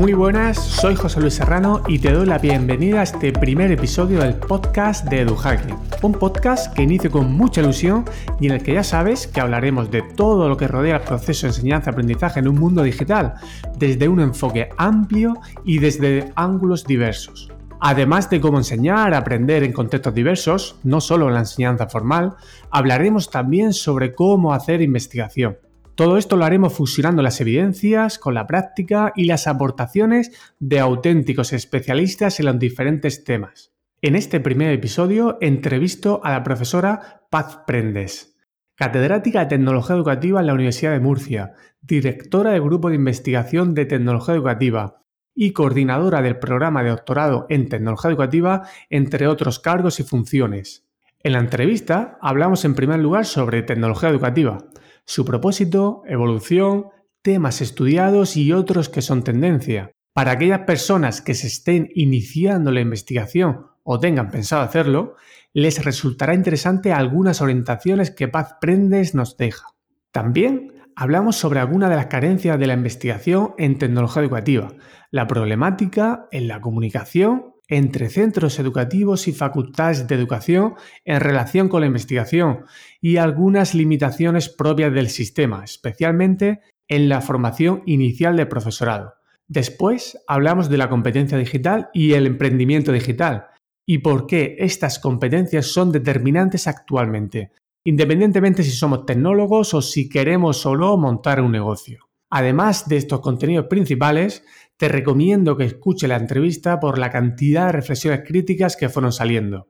Muy buenas, soy José Luis Serrano y te doy la bienvenida a este primer episodio del podcast de EduHacking. Un podcast que inicio con mucha ilusión y en el que ya sabes que hablaremos de todo lo que rodea el proceso de enseñanza-aprendizaje en un mundo digital, desde un enfoque amplio y desde ángulos diversos. Además de cómo enseñar, aprender en contextos diversos, no solo en la enseñanza formal, hablaremos también sobre cómo hacer investigación. Todo esto lo haremos fusionando las evidencias con la práctica y las aportaciones de auténticos especialistas en los diferentes temas. En este primer episodio entrevisto a la profesora Paz Prendes, catedrática de Tecnología Educativa en la Universidad de Murcia, directora del Grupo de Investigación de Tecnología Educativa, y coordinadora del programa de doctorado en tecnología educativa, entre otros cargos y funciones. En la entrevista hablamos en primer lugar sobre tecnología educativa, su propósito, evolución, temas estudiados y otros que son tendencia. Para aquellas personas que se estén iniciando la investigación o tengan pensado hacerlo, les resultará interesante algunas orientaciones que Paz Prendes nos deja. También hablamos sobre algunas de las carencias de la investigación en tecnología educativa, la problemática en la comunicación entre centros educativos y facultades de educación en relación con la investigación y algunas limitaciones propias del sistema, especialmente en la formación inicial del profesorado. Después hablamos de la competencia digital y el emprendimiento digital y por qué estas competencias son determinantes actualmente, independientemente si somos tecnólogos o si queremos solo montar un negocio. Además de estos contenidos principales, te recomiendo que escuche la entrevista por la cantidad de reflexiones críticas que fueron saliendo.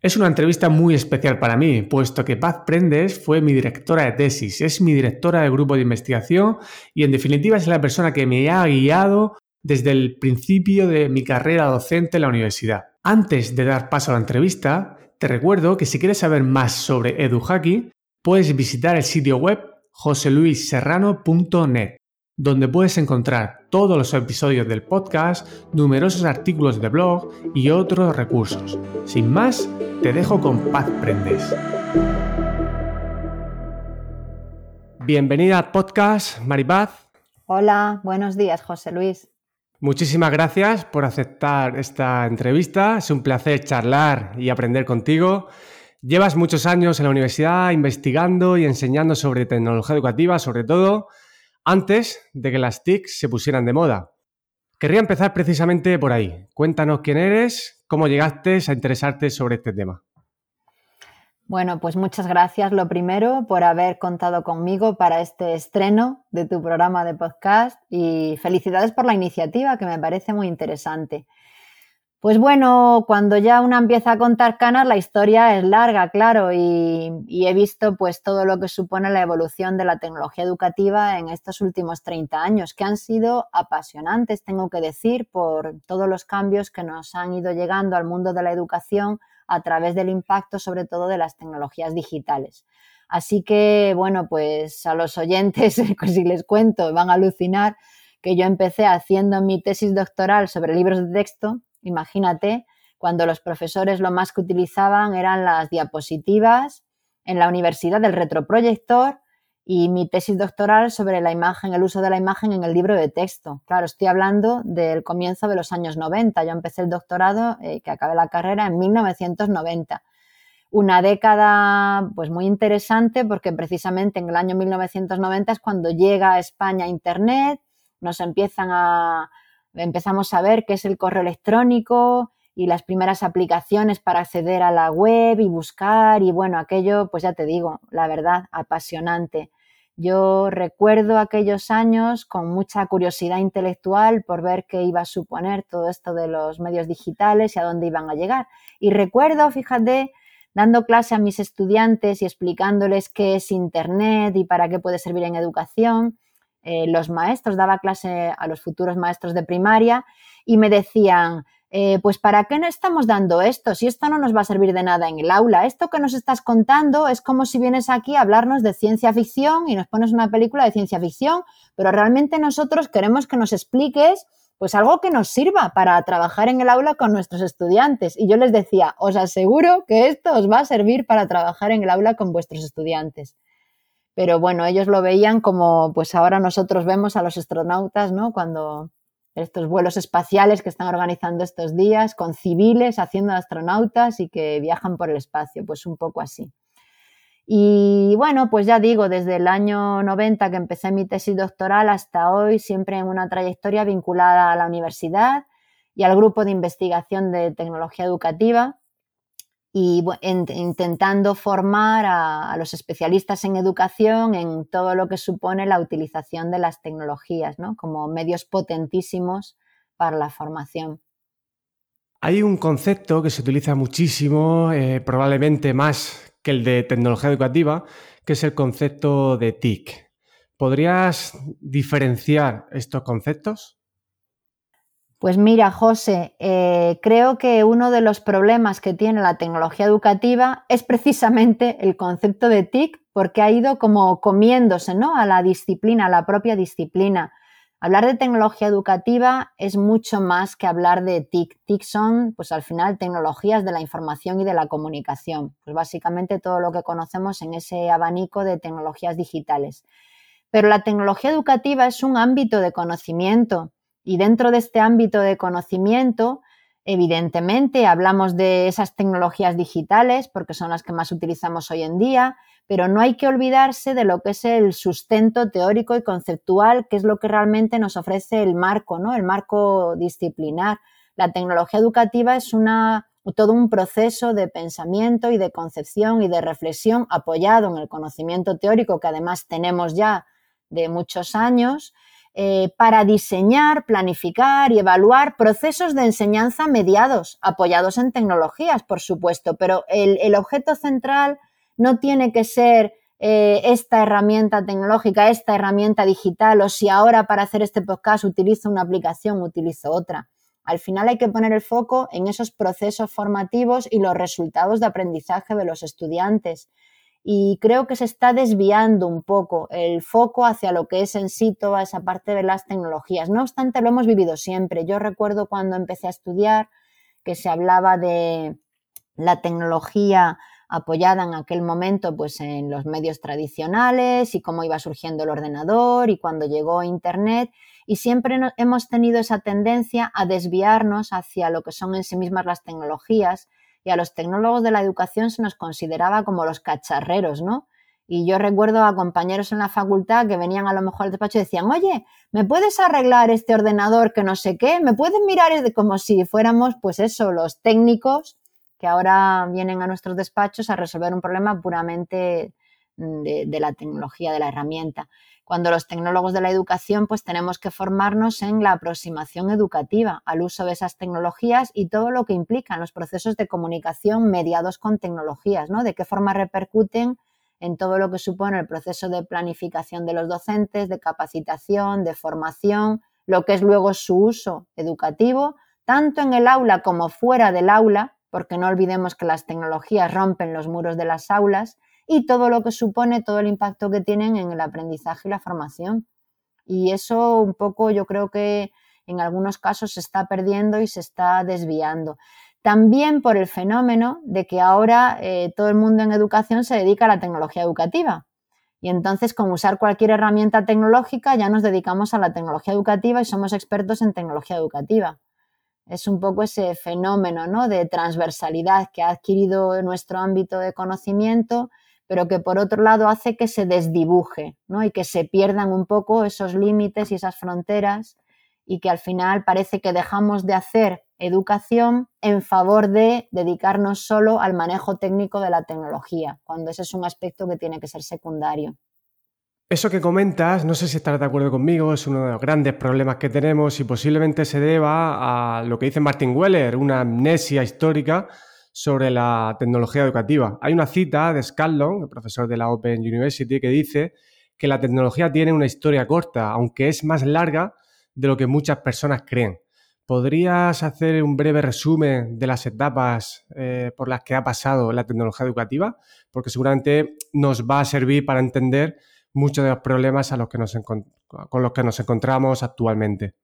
Es una entrevista muy especial para mí, puesto que Paz Prendes fue mi directora de tesis, es mi directora del grupo de investigación y en definitiva es la persona que me ha guiado desde el principio de mi carrera docente en la universidad. Antes de dar paso a la entrevista, te recuerdo que si quieres saber más sobre EduHacky, puedes visitar el sitio web joseluisserrano.net, donde puedes encontrar todos los episodios del podcast, numerosos artículos de blog y otros recursos. Sin más, te dejo con Paz Prendes. Bienvenida al podcast, Maripaz. Hola, buenos días, José Luis. Muchísimas gracias por aceptar esta entrevista. Es un placer charlar y aprender contigo. Llevas muchos años en la universidad investigando y enseñando sobre tecnología educativa, sobre todo antes de que las TIC se pusieran de moda. Querría empezar precisamente por ahí. Cuéntanos quién eres, cómo llegaste a interesarte sobre este tema. Bueno, pues muchas gracias lo primero por haber contado conmigo para este estreno de tu programa de podcast y felicidades por la iniciativa que me parece muy interesante. Pues bueno, cuando ya una empieza a contar canas, la historia es larga, claro, y, he visto pues todo lo que supone la evolución de la tecnología educativa en estos últimos 30 años, que han sido apasionantes, tengo que decir, por todos los cambios que nos han ido llegando al mundo de la educación a través del impacto sobre todo de las tecnologías digitales. Así que, bueno, pues a los oyentes, pues si les cuento, van a alucinar que yo empecé haciendo mi tesis doctoral sobre libros de texto Imagínate, cuando los profesores lo más que utilizaban eran las diapositivas, en la universidad del retroproyector y mi tesis doctoral sobre la imagen, el uso de la imagen en el libro de texto. Claro, estoy hablando del comienzo de los años 90. Yo empecé el doctorado, eh, que acabé la carrera en 1990. Una década pues muy interesante porque precisamente en el año 1990 es cuando llega a España Internet, nos empiezan a, empezamos a ver qué es el correo electrónico y las primeras aplicaciones para acceder a la web y buscar y bueno, aquello, pues ya te digo, la verdad, apasionante. Yo recuerdo aquellos años con mucha curiosidad intelectual por ver qué iba a suponer todo esto de los medios digitales y a dónde iban a llegar. Y recuerdo, fíjate, dando clase a mis estudiantes y explicándoles qué es Internet y para qué puede servir en educación, eh, los maestros, daba clase a los futuros maestros de primaria y me decían, eh, pues ¿para qué no estamos dando esto? Si esto no nos va a servir de nada en el aula, esto que nos estás contando es como si vienes aquí a hablarnos de ciencia ficción y nos pones una película de ciencia ficción, pero realmente nosotros queremos que nos expliques pues algo que nos sirva para trabajar en el aula con nuestros estudiantes. Y yo les decía, os aseguro que esto os va a servir para trabajar en el aula con vuestros estudiantes pero bueno, ellos lo veían como pues ahora nosotros vemos a los astronautas, ¿no? Cuando estos vuelos espaciales que están organizando estos días, con civiles haciendo astronautas y que viajan por el espacio, pues un poco así. Y bueno, pues ya digo, desde el año 90 que empecé mi tesis doctoral hasta hoy, siempre en una trayectoria vinculada a la universidad y al grupo de investigación de tecnología educativa y intentando formar a, los especialistas en educación en todo lo que supone la utilización de las tecnologías ¿no? como medios potentísimos para la formación. Hay un concepto que se utiliza muchísimo, eh, probablemente más que el de tecnología educativa, que es el concepto de TIC. ¿Podrías diferenciar estos conceptos? Pues mira, José, eh, creo que uno de los problemas que tiene la tecnología educativa es precisamente el concepto de TIC, porque ha ido como comiéndose ¿no? a la disciplina, a la propia disciplina. Hablar de tecnología educativa es mucho más que hablar de TIC. TIC son, pues al final, tecnologías de la información y de la comunicación. Pues básicamente todo lo que conocemos en ese abanico de tecnologías digitales. Pero la tecnología educativa es un ámbito de conocimiento y dentro de este ámbito de conocimiento, evidentemente hablamos de esas tecnologías digitales porque son las que más utilizamos hoy en día, pero no hay que olvidarse de lo que es el sustento teórico y conceptual, que es lo que realmente nos ofrece el marco, ¿no? El marco disciplinar. La tecnología educativa es todo un proceso de pensamiento y de concepción y de reflexión apoyado en el conocimiento teórico que además tenemos ya de muchos años eh, para diseñar, planificar y evaluar procesos de enseñanza mediados, apoyados en tecnologías, por supuesto, pero el, objeto central no tiene que ser eh, esta herramienta tecnológica, esta herramienta digital, o si ahora para hacer este podcast utilizo una aplicación, utilizo otra. Al final hay que poner el foco en esos procesos formativos y los resultados de aprendizaje de los estudiantes y creo que se está desviando un poco el foco hacia lo que es en sí toda esa parte de las tecnologías. No obstante, lo hemos vivido siempre. Yo recuerdo cuando empecé a estudiar que se hablaba de la tecnología apoyada en aquel momento pues en los medios tradicionales y cómo iba surgiendo el ordenador y cuando llegó internet y siempre hemos tenido esa tendencia a desviarnos hacia lo que son en sí mismas las tecnologías y a los tecnólogos de la educación se nos consideraba como los cacharreros, ¿no? Y yo recuerdo a compañeros en la facultad que venían a lo mejor al despacho y decían, oye, ¿me puedes arreglar este ordenador que no sé qué? ¿Me puedes mirar? Como si fuéramos, pues eso, los técnicos que ahora vienen a nuestros despachos a resolver un problema puramente de, de la tecnología, de la herramienta cuando los tecnólogos de la educación pues tenemos que formarnos en la aproximación educativa al uso de esas tecnologías y todo lo que implican los procesos de comunicación mediados con tecnologías, ¿no? De qué forma repercuten en todo lo que supone el proceso de planificación de los docentes, de capacitación, de formación, lo que es luego su uso educativo, tanto en el aula como fuera del aula, porque no olvidemos que las tecnologías rompen los muros de las aulas, y todo lo que supone, todo el impacto que tienen en el aprendizaje y la formación. Y eso un poco yo creo que en algunos casos se está perdiendo y se está desviando. También por el fenómeno de que ahora eh, todo el mundo en educación se dedica a la tecnología educativa. Y entonces con usar cualquier herramienta tecnológica ya nos dedicamos a la tecnología educativa y somos expertos en tecnología educativa. Es un poco ese fenómeno ¿no? de transversalidad que ha adquirido nuestro ámbito de conocimiento pero que por otro lado hace que se desdibuje ¿no? y que se pierdan un poco esos límites y esas fronteras y que al final parece que dejamos de hacer educación en favor de dedicarnos solo al manejo técnico de la tecnología, cuando ese es un aspecto que tiene que ser secundario. Eso que comentas, no sé si estás de acuerdo conmigo, es uno de los grandes problemas que tenemos y posiblemente se deba a lo que dice Martin Weller, una amnesia histórica sobre la tecnología educativa. Hay una cita de Scanlon, el profesor de la Open University, que dice que la tecnología tiene una historia corta, aunque es más larga de lo que muchas personas creen. ¿Podrías hacer un breve resumen de las etapas eh, por las que ha pasado la tecnología educativa? Porque seguramente nos va a servir para entender muchos de los problemas con los que nos encontramos actualmente.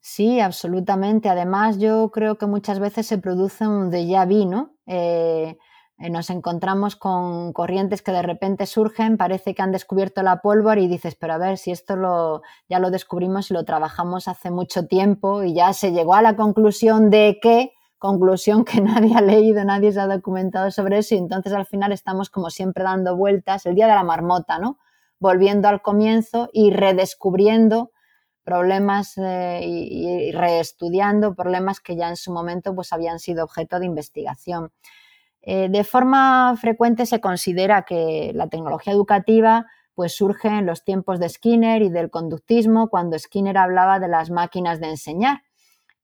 Sí, absolutamente. Además, yo creo que muchas veces se produce un déjà vu, ¿no? Eh, eh, nos encontramos con corrientes que de repente surgen, parece que han descubierto la pólvora y dices, pero a ver si esto lo, ya lo descubrimos y lo trabajamos hace mucho tiempo y ya se llegó a la conclusión de que, conclusión que nadie ha leído, nadie se ha documentado sobre eso y entonces al final estamos como siempre dando vueltas, el día de la marmota, ¿no? Volviendo al comienzo y redescubriendo problemas eh, y, y, reestudiando problemas que ya en su momento pues habían sido objeto de investigación. Eh, de forma frecuente se considera que la tecnología educativa pues surge en los tiempos de Skinner y del conductismo, cuando Skinner hablaba de las máquinas de enseñar.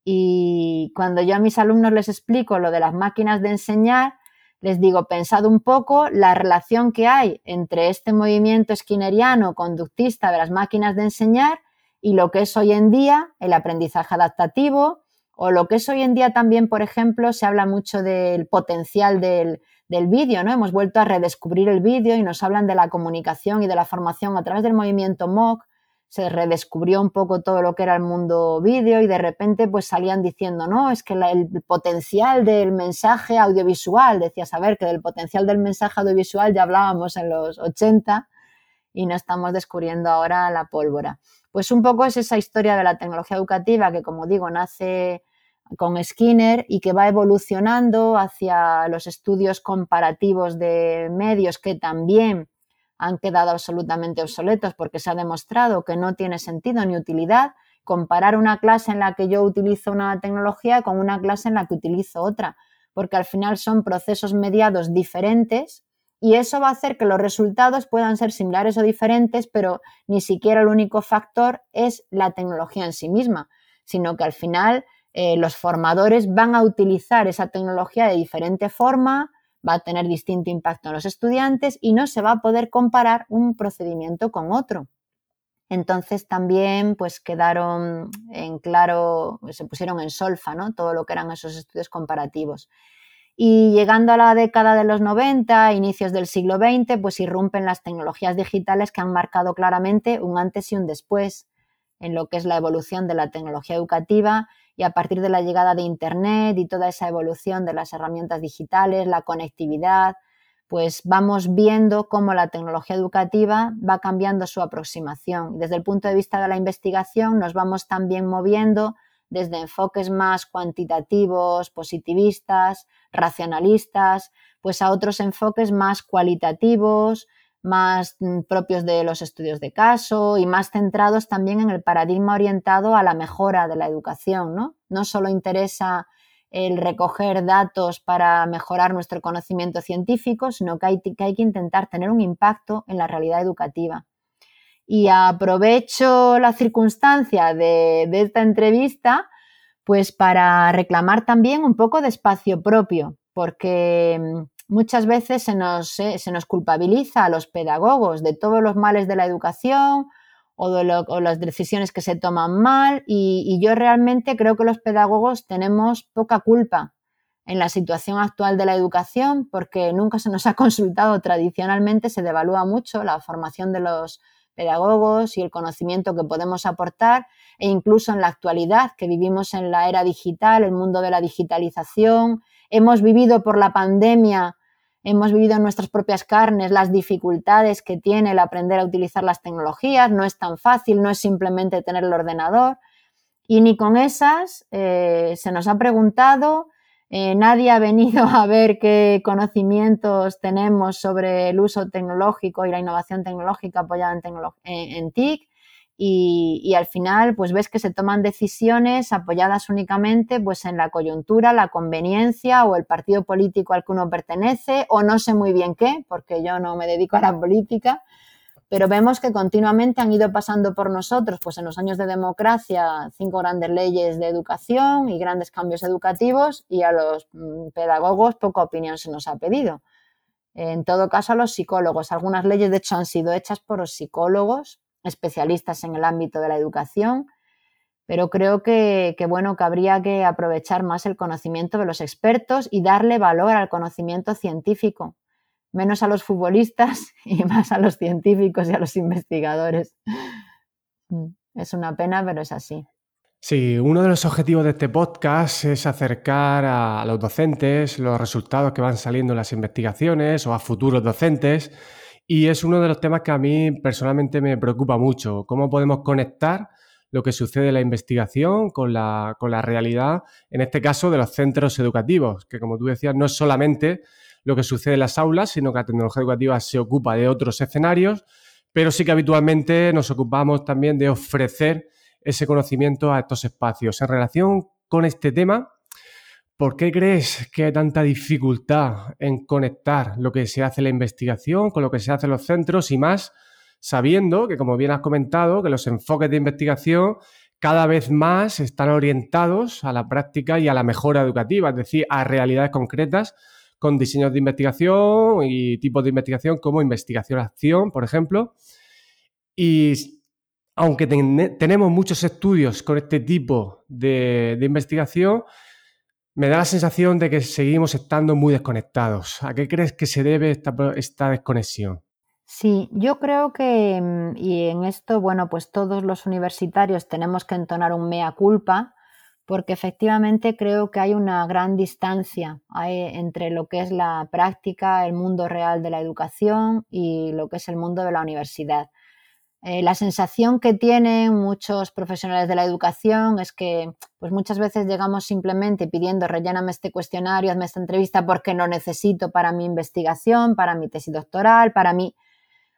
Y cuando yo a mis alumnos les explico lo de las máquinas de enseñar, les digo, pensad un poco la relación que hay entre este movimiento skinneriano conductista de las máquinas de enseñar y lo que es hoy en día el aprendizaje adaptativo, o lo que es hoy en día también, por ejemplo, se habla mucho del potencial del, vídeo, ¿no? Hemos vuelto a redescubrir el vídeo y nos hablan de la comunicación y de la formación a través del movimiento MOOC. Se redescubrió un poco todo lo que era el mundo vídeo y de repente pues salían diciendo, no, es que el potencial del mensaje audiovisual, decía saber que del potencial del mensaje audiovisual ya hablábamos en los 80 y no estamos descubriendo ahora la pólvora. Pues un poco es esa historia de la tecnología educativa que, como digo, nace con Skinner y que va evolucionando hacia los estudios comparativos de medios que también han quedado absolutamente obsoletos porque se ha demostrado que no tiene sentido ni utilidad comparar una clase en la que yo utilizo una tecnología con una clase en la que utilizo otra, porque al final son procesos mediados diferentes y eso va a hacer que los resultados puedan ser similares o diferentes, pero ni siquiera el único factor es la tecnología en sí misma, sino que al final eh, los formadores van a utilizar esa tecnología de diferente forma, va a tener distinto impacto en los estudiantes y no se va a poder comparar un procedimiento con otro. Entonces también pues quedaron en claro, se pusieron en solfa, ¿no? Todo lo que eran esos estudios comparativos. Y llegando a la década de los 90, inicios del siglo XX, pues irrumpen las tecnologías digitales que han marcado claramente un antes y un después en lo que es la evolución de la tecnología educativa y a partir de la llegada de Internet y toda esa evolución de las herramientas digitales, la conectividad, pues vamos viendo cómo la tecnología educativa va cambiando su aproximación. Desde el punto de vista de la investigación nos vamos también moviendo desde enfoques más cuantitativos, positivistas, racionalistas, pues a otros enfoques más cualitativos, más mm, propios de los estudios de caso y más centrados también en el paradigma orientado a la mejora de la educación. No, no solo interesa el recoger datos para mejorar nuestro conocimiento científico, sino que hay, que hay que intentar tener un impacto en la realidad educativa. Y aprovecho la circunstancia de, esta entrevista pues para reclamar también un poco de espacio propio, porque mm, muchas veces se nos, se nos culpabiliza a los pedagogos de todos los males de la educación o de las decisiones que se toman mal y, y, yo realmente creo que los pedagogos tenemos poca culpa en la situación actual de la educación porque nunca se nos ha consultado. Tradicionalmente, se devalúa mucho la formación de los pedagogos y el conocimiento que podemos aportar e incluso en la actualidad que vivimos en la era digital, el mundo de la digitalización, hemos vivido por la pandemia, hemos vivido en nuestras propias carnes las dificultades que tiene el aprender a utilizar las tecnologías, no es tan fácil, no es simplemente tener el ordenador. Y ni con esas eh, se nos ha preguntado eh, nadie ha venido a ver qué conocimientos tenemos sobre el uso tecnológico y la innovación tecnológica apoyada en, TIC. Y, al final, pues ves que se toman decisiones apoyadas únicamente pues, en la coyuntura, la conveniencia o el partido político al que uno pertenece, o no sé muy bien qué, porque yo no me dedico a la política, pero vemos que continuamente han ido pasando por nosotros, pues en los años de democracia, cinco grandes leyes de educación y grandes cambios educativos y a los mm, pedagogos poca opinión se nos ha pedido. En todo caso, a los psicólogos. Algunas leyes, de hecho, han sido hechas por los psicólogos, especialistas en el ámbito de la educación, pero creo que, que, bueno, que habría que aprovechar más el conocimiento de los expertos y darle valor al conocimiento científico menos a los futbolistas y más a los científicos y a los investigadores. Mm, es una pena, pero es así. Sí, uno de los objetivos de este podcast es acercar a los docentes los resultados que van saliendo en las investigaciones o a futuros docentes y es uno de los temas que a mí personalmente me preocupa mucho, cómo podemos conectar lo que sucede en la investigación con la, con la realidad, en este caso de los centros educativos, que como tú decías no es solamente lo que sucede en las aulas, sino que la tecnología educativa se ocupa de otros escenarios, pero sí que habitualmente nos ocupamos también de ofrecer ese conocimiento a estos espacios. En relación con este tema, ¿por qué crees que hay tanta dificultad en conectar lo que se hace en la investigación con lo que se hace en los centros y más sabiendo que, como bien has comentado, que los enfoques de investigación cada vez más están orientados a la práctica y a la mejora educativa, es decir, a realidades concretas con diseños de investigación y tipos de investigación como investigación-acción, por ejemplo. Y aunque tenemos muchos estudios con este tipo de, investigación, me da la sensación de que seguimos estando muy desconectados. ¿A qué crees que se debe esta, desconexión? Sí, yo creo que, mm, y en esto, bueno, pues todos los universitarios tenemos que entonar un mea culpa, porque efectivamente creo que hay una gran distancia entre lo que es la práctica, el mundo real de la educación y lo que es el mundo de la universidad. Eh, la sensación que tienen muchos profesionales de la educación es que pues muchas veces llegamos simplemente pidiendo relléname este cuestionario, hazme esta entrevista porque lo necesito para mi investigación, para mi tesis doctoral, para mí.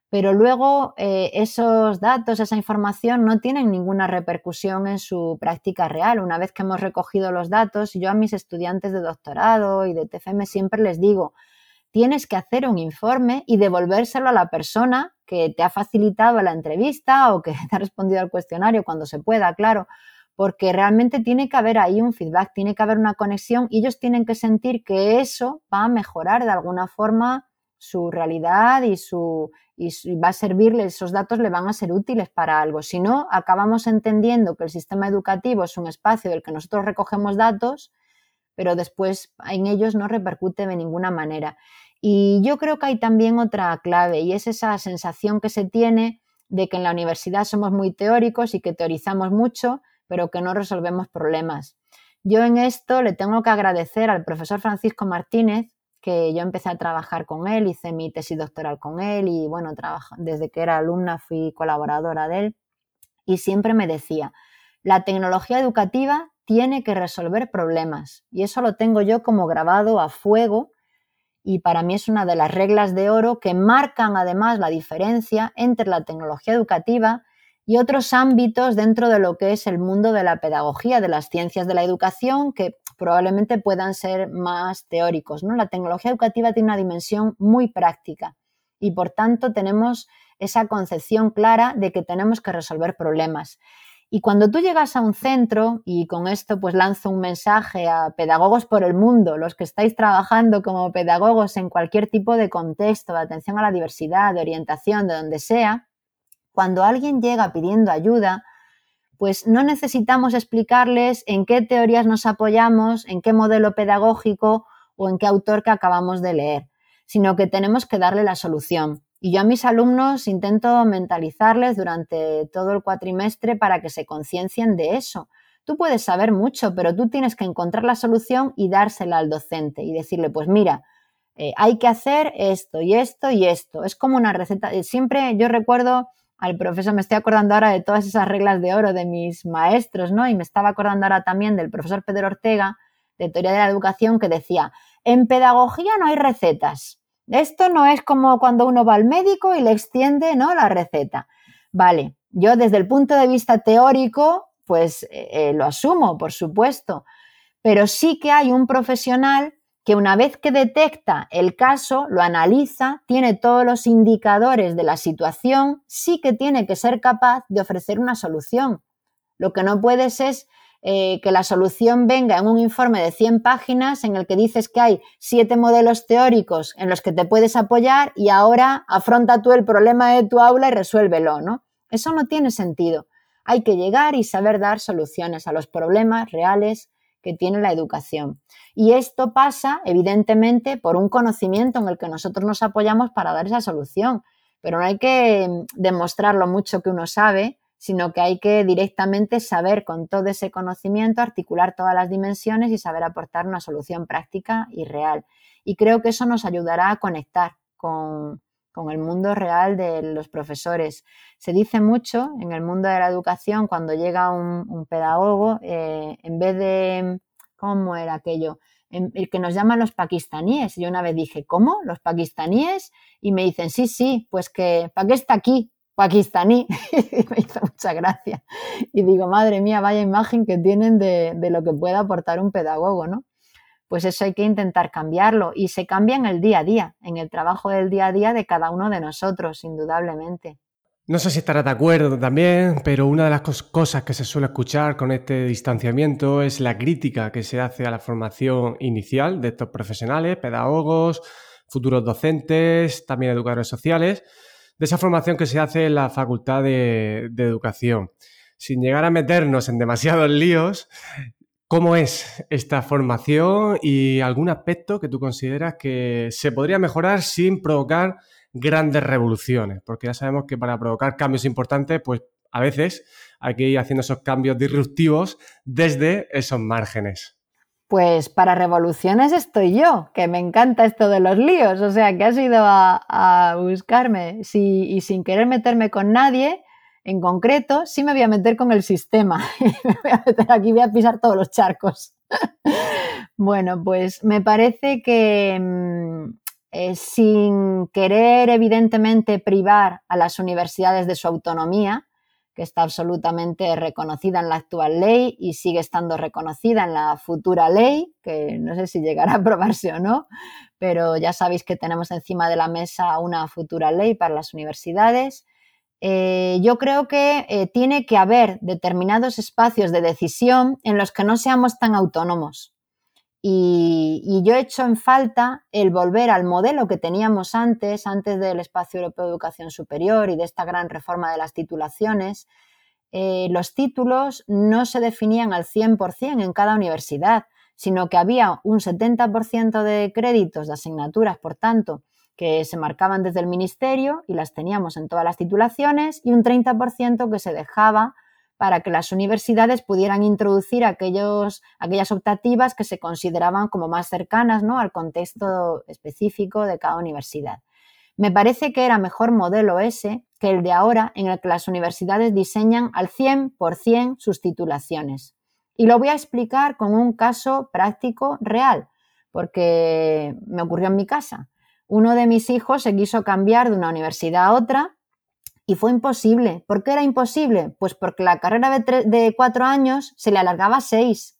Pero luego eh, esos datos, esa información no tienen ninguna repercusión en su práctica real. Una vez que hemos recogido los datos, yo a mis estudiantes de doctorado y de TFM siempre les digo, tienes que hacer un informe y devolvérselo a la persona que te ha facilitado la entrevista o que te ha respondido al cuestionario cuando se pueda, claro, porque realmente tiene que haber ahí un feedback, tiene que haber una conexión y ellos tienen que sentir que eso va a mejorar de alguna forma su realidad y su y va a servirle, esos datos le van a ser útiles para algo. Si no, acabamos entendiendo que el sistema educativo es un espacio del que nosotros recogemos datos, pero después en ellos no repercute de ninguna manera. Y yo creo que hay también otra clave y es esa sensación que se tiene de que en la universidad somos muy teóricos y que teorizamos mucho, pero que no resolvemos problemas. Yo en esto le tengo que agradecer al profesor Francisco Martínez, que yo empecé a trabajar con él, hice mi tesis doctoral con él y bueno, desde que era alumna fui colaboradora de él y siempre me decía, la tecnología educativa tiene que resolver problemas y eso lo tengo yo como grabado a fuego y para mí es una de las reglas de oro que marcan además la diferencia entre la tecnología educativa y otros ámbitos dentro de lo que es el mundo de la pedagogía, de las ciencias de la educación, que probablemente puedan ser más teóricos. ¿no? La tecnología educativa tiene una dimensión muy práctica y por tanto tenemos esa concepción clara de que tenemos que resolver problemas. Y cuando tú llegas a un centro, y con esto pues lanzo un mensaje a pedagogos por el mundo, los que estáis trabajando como pedagogos en cualquier tipo de contexto, de atención a la diversidad, de orientación, de donde sea, cuando alguien llega pidiendo ayuda, pues no necesitamos explicarles en qué teorías nos apoyamos, en qué modelo pedagógico o en qué autor que acabamos de leer, sino que tenemos que darle la solución. Y yo a mis alumnos intento mentalizarles durante todo el cuatrimestre para que se conciencien de eso. Tú puedes saber mucho, pero tú tienes que encontrar la solución y dársela al docente y decirle, pues mira, eh, hay que hacer esto y esto y esto. Es como una receta. Eh, siempre yo recuerdo al profesor, me estoy acordando ahora de todas esas reglas de oro de mis maestros, ¿no? Y me estaba acordando ahora también del profesor Pedro Ortega, de Teoría de la Educación, que decía, en pedagogía no hay recetas. Esto no es como cuando uno va al médico y le extiende ¿no? la receta. Vale, yo desde el punto de vista teórico, pues eh, eh, lo asumo, por supuesto, pero sí que hay un profesional que una vez que detecta el caso, lo analiza, tiene todos los indicadores de la situación, sí que tiene que ser capaz de ofrecer una solución. Lo que no puedes es eh, que la solución venga en un informe de 100 páginas en el que dices que hay siete modelos teóricos en los que te puedes apoyar y ahora afronta tú el problema de tu aula y resuélvelo, ¿no? Eso no tiene sentido. Hay que llegar y saber dar soluciones a los problemas reales que tiene la educación. Y esto pasa, evidentemente, por un conocimiento en el que nosotros nos apoyamos para dar esa solución. Pero no hay que mm, demostrar lo mucho que uno sabe, sino que hay que directamente saber con todo ese conocimiento articular todas las dimensiones y saber aportar una solución práctica y real. Y creo que eso nos ayudará a conectar con, el mundo real de los profesores. Se dice mucho en el mundo de la educación cuando llega un, pedagogo, eh, en vez de, ¿cómo era aquello? el que nos llaman los pakistaníes. Yo una vez dije, ¿cómo? ¿Los pakistaníes? Y me dicen, sí, sí, pues que, ¿para qué está aquí? Pakistaní. y me hizo mucha gracia. Y digo, madre mía, vaya imagen que tienen de, de lo que puede aportar un pedagogo, ¿no? Pues eso hay que intentar cambiarlo y se cambia en el día a día, en el trabajo del día a día de cada uno de nosotros, indudablemente. No sé si estarás de acuerdo también, pero una de las cosas que se suele escuchar con este distanciamiento es la crítica que se hace a la formación inicial de estos profesionales, pedagogos, futuros docentes, también educadores sociales, de esa formación que se hace en la Facultad de, Educación. Sin llegar a meternos en demasiados líos, ¿cómo es esta formación y algún aspecto que tú consideras que se podría mejorar sin provocar grandes revoluciones, porque ya sabemos que para provocar cambios importantes, pues a veces hay que ir haciendo esos cambios disruptivos desde esos márgenes. Pues para revoluciones estoy yo, que me encanta esto de los líos, o sea, que has ido a, buscarme. Y sin querer meterme con nadie en concreto, sí me voy a meter con el sistema. voy a aquí, voy a pisar todos los charcos. bueno, pues me parece que mm, eh, sin querer evidentemente privar a las universidades de su autonomía, que está absolutamente reconocida en la actual ley y sigue estando reconocida en la futura ley, que no sé si llegará a aprobarse o no, pero ya sabéis que tenemos encima de la mesa una futura ley para las universidades. Eh, yo creo que eh, tiene que haber determinados espacios de decisión en los que no seamos tan autónomos. Y, yo he hecho en falta el volver al modelo que teníamos antes, antes del Espacio Europeo de Educación Superior y de esta gran reforma de las titulaciones. Eh, los títulos no se definían al 100% en cada universidad, sino que había un 70% de créditos, de asignaturas, por tanto, que se marcaban desde el ministerio y las teníamos en todas las titulaciones y un 30% que se dejaba para que las universidades pudieran introducir aquellos, aquellas optativas que se consideraban como más cercanas ¿no? al contexto específico de cada universidad. Me parece que era mejor modelo ese que el de ahora, en el que las universidades diseñan al 100% sus titulaciones. Y lo voy a explicar con un caso práctico real, porque me ocurrió en mi casa. Uno de mis hijos se quiso cambiar de una universidad a otra y fue imposible. ¿Por qué era imposible? Pues porque la carrera de, cuatro años se le alargaba seis,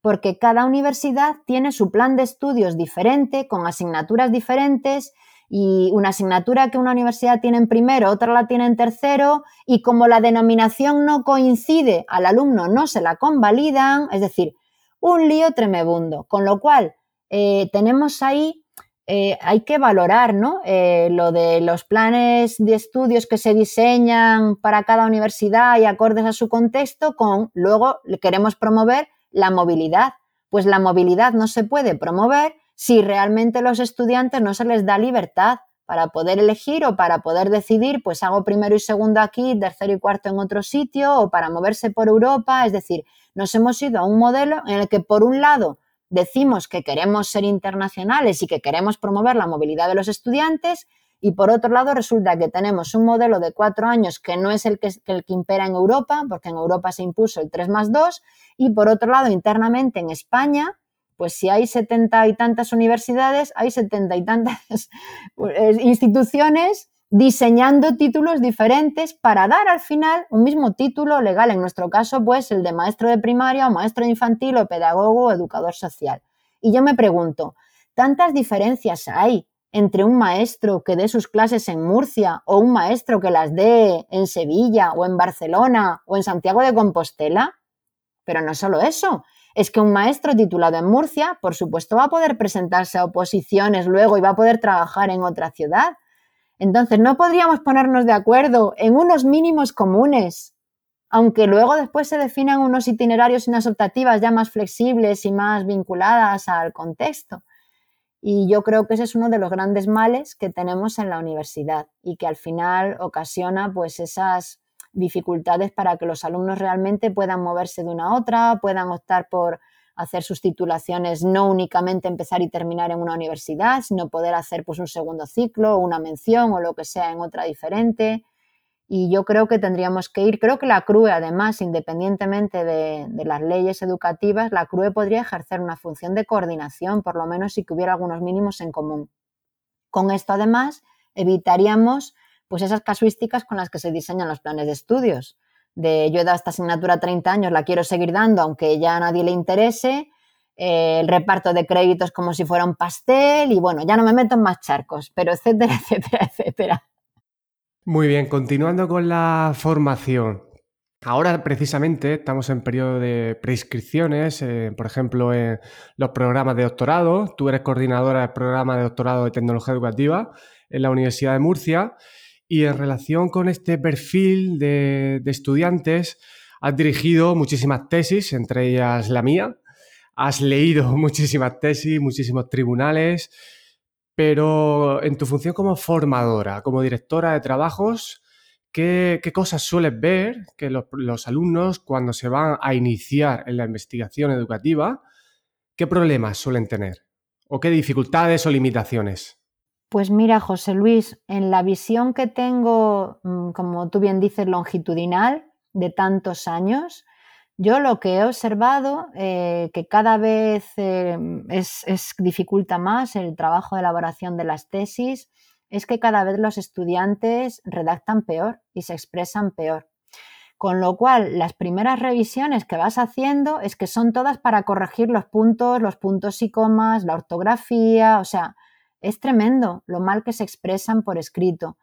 porque cada universidad tiene su plan de estudios diferente, con asignaturas diferentes, y una asignatura que una universidad tiene en primero, otra la tiene en tercero, y como la denominación no coincide, al alumno no se la convalidan, es decir, un lío tremebundo. Con lo cual, eh, tenemos ahí eh, hay que valorar ¿no? Eh, lo de los planes de estudios que se diseñan para cada universidad y acordes a su contexto con luego queremos promover la movilidad. Pues la movilidad no se puede promover si realmente los estudiantes no se les da libertad para poder elegir o para poder decidir, pues hago primero y segundo aquí, tercero y cuarto en otro sitio, o para moverse por Europa. Es decir, nos hemos ido a un modelo en el que, por un lado, decimos que queremos ser internacionales y que queremos promover la movilidad de los estudiantes y por otro lado resulta que tenemos un modelo de cuatro años que no es el que, el que impera en Europa, porque en Europa se impuso el 3 más 2 y por otro lado internamente en España, pues si hay setenta y tantas universidades, hay setenta y tantas pues, instituciones diseñando títulos diferentes para dar al final un mismo título legal, en nuestro caso, pues el de maestro de primaria o maestro infantil o pedagogo o educador social. Y yo me pregunto, ¿tantas diferencias hay entre un maestro que dé sus clases en Murcia o un maestro que las dé en Sevilla o en Barcelona o en Santiago de Compostela? Pero no solo eso, es que un maestro titulado en Murcia, por supuesto, va a poder presentarse a oposiciones luego y va a poder trabajar en otra ciudad entonces, no podríamos ponernos de acuerdo en unos mínimos comunes, aunque luego después se definan unos itinerarios y unas optativas ya más flexibles y más vinculadas al contexto. Y yo creo que ese es uno de los grandes males que tenemos en la universidad y que al final ocasiona pues esas dificultades para que los alumnos realmente puedan moverse de una a otra, puedan optar por hacer sus titulaciones, no únicamente empezar y terminar en una universidad, sino poder hacer pues un segundo ciclo, una mención o lo que sea en otra diferente. Y yo creo que tendríamos que ir, creo que la CRUE, además, independientemente de, las leyes educativas, la CRUE podría ejercer una función de coordinación, por lo menos si hubiera algunos mínimos en común. Con esto, además, evitaríamos pues esas casuísticas con las que se diseñan los planes de estudios de yo he dado esta asignatura 30 años, la quiero seguir dando aunque ya a nadie le interese, eh, el reparto de créditos como si fuera un pastel y bueno, ya no me meto en más charcos, pero etcétera, etcétera, etcétera. Muy bien, continuando con la formación. Ahora precisamente estamos en periodo de preinscripciones, eh, por ejemplo, en los programas de doctorado. Tú eres coordinadora del programa de doctorado de tecnología educativa en la Universidad de Murcia y en relación con este perfil de, estudiantes, has dirigido muchísimas tesis, entre ellas la mía. Has leído muchísimas tesis, muchísimos tribunales, pero en tu función como formadora, como directora de trabajos, ¿qué, cosas sueles ver que los, alumnos cuando se van a iniciar en la investigación educativa, qué problemas suelen tener? ¿O qué dificultades o limitaciones? Pues mira, José Luis, en la visión que tengo, mm, como tú bien dices, longitudinal, de tantos años, yo lo que he observado, eh, que cada vez eh, es, dificulta más el trabajo de elaboración de las tesis, es que cada vez los estudiantes redactan peor y se expresan peor. Con lo cual, las primeras revisiones que vas haciendo es que son todas para corregir los puntos, los puntos y comas, la ortografía, o sea, es tremendo lo mal que se expresan por escrito.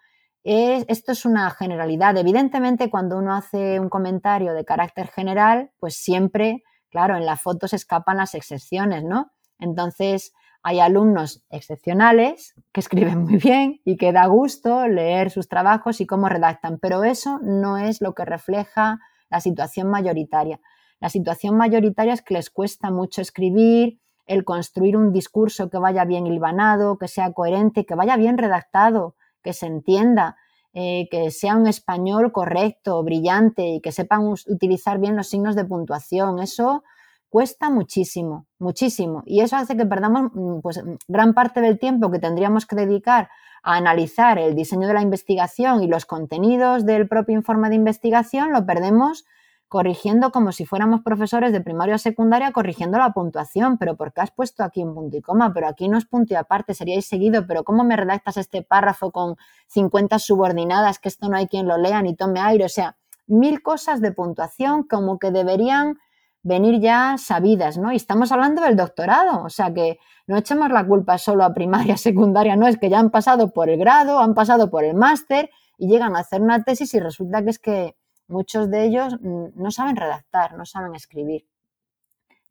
esto es una generalidad. Evidentemente, cuando uno hace un comentario de carácter general, pues siempre, claro, en la foto se escapan las excepciones, ¿no? Entonces, hay alumnos excepcionales que escriben muy bien y que da gusto leer sus trabajos y cómo redactan, pero eso no es lo que refleja la situación mayoritaria. La situación mayoritaria es que les cuesta mucho escribir, el construir un discurso que vaya bien hilvanado, que sea coherente, que vaya bien redactado, que se entienda, eh, que sea un español correcto, brillante y que sepan utilizar bien los signos de puntuación. Eso cuesta muchísimo, muchísimo. Y eso hace que perdamos mm, pues, gran parte del tiempo que tendríamos que dedicar a analizar el diseño de la investigación y los contenidos del propio informe de investigación, lo perdemos corrigiendo como si fuéramos profesores de primaria o secundaria, corrigiendo la puntuación, pero ¿por qué has puesto aquí un punto y coma? Pero aquí no es punto y aparte, seríais seguido, pero ¿cómo me redactas este párrafo con 50 subordinadas, que esto no hay quien lo lea ni tome aire? O sea, mil cosas de puntuación como que deberían venir ya sabidas, ¿no? Y estamos hablando del doctorado, o sea que no echemos la culpa solo a primaria, secundaria, no, es que ya han pasado por el grado, han pasado por el máster y llegan a hacer una tesis y resulta que es que Muchos de ellos no saben redactar, no saben escribir.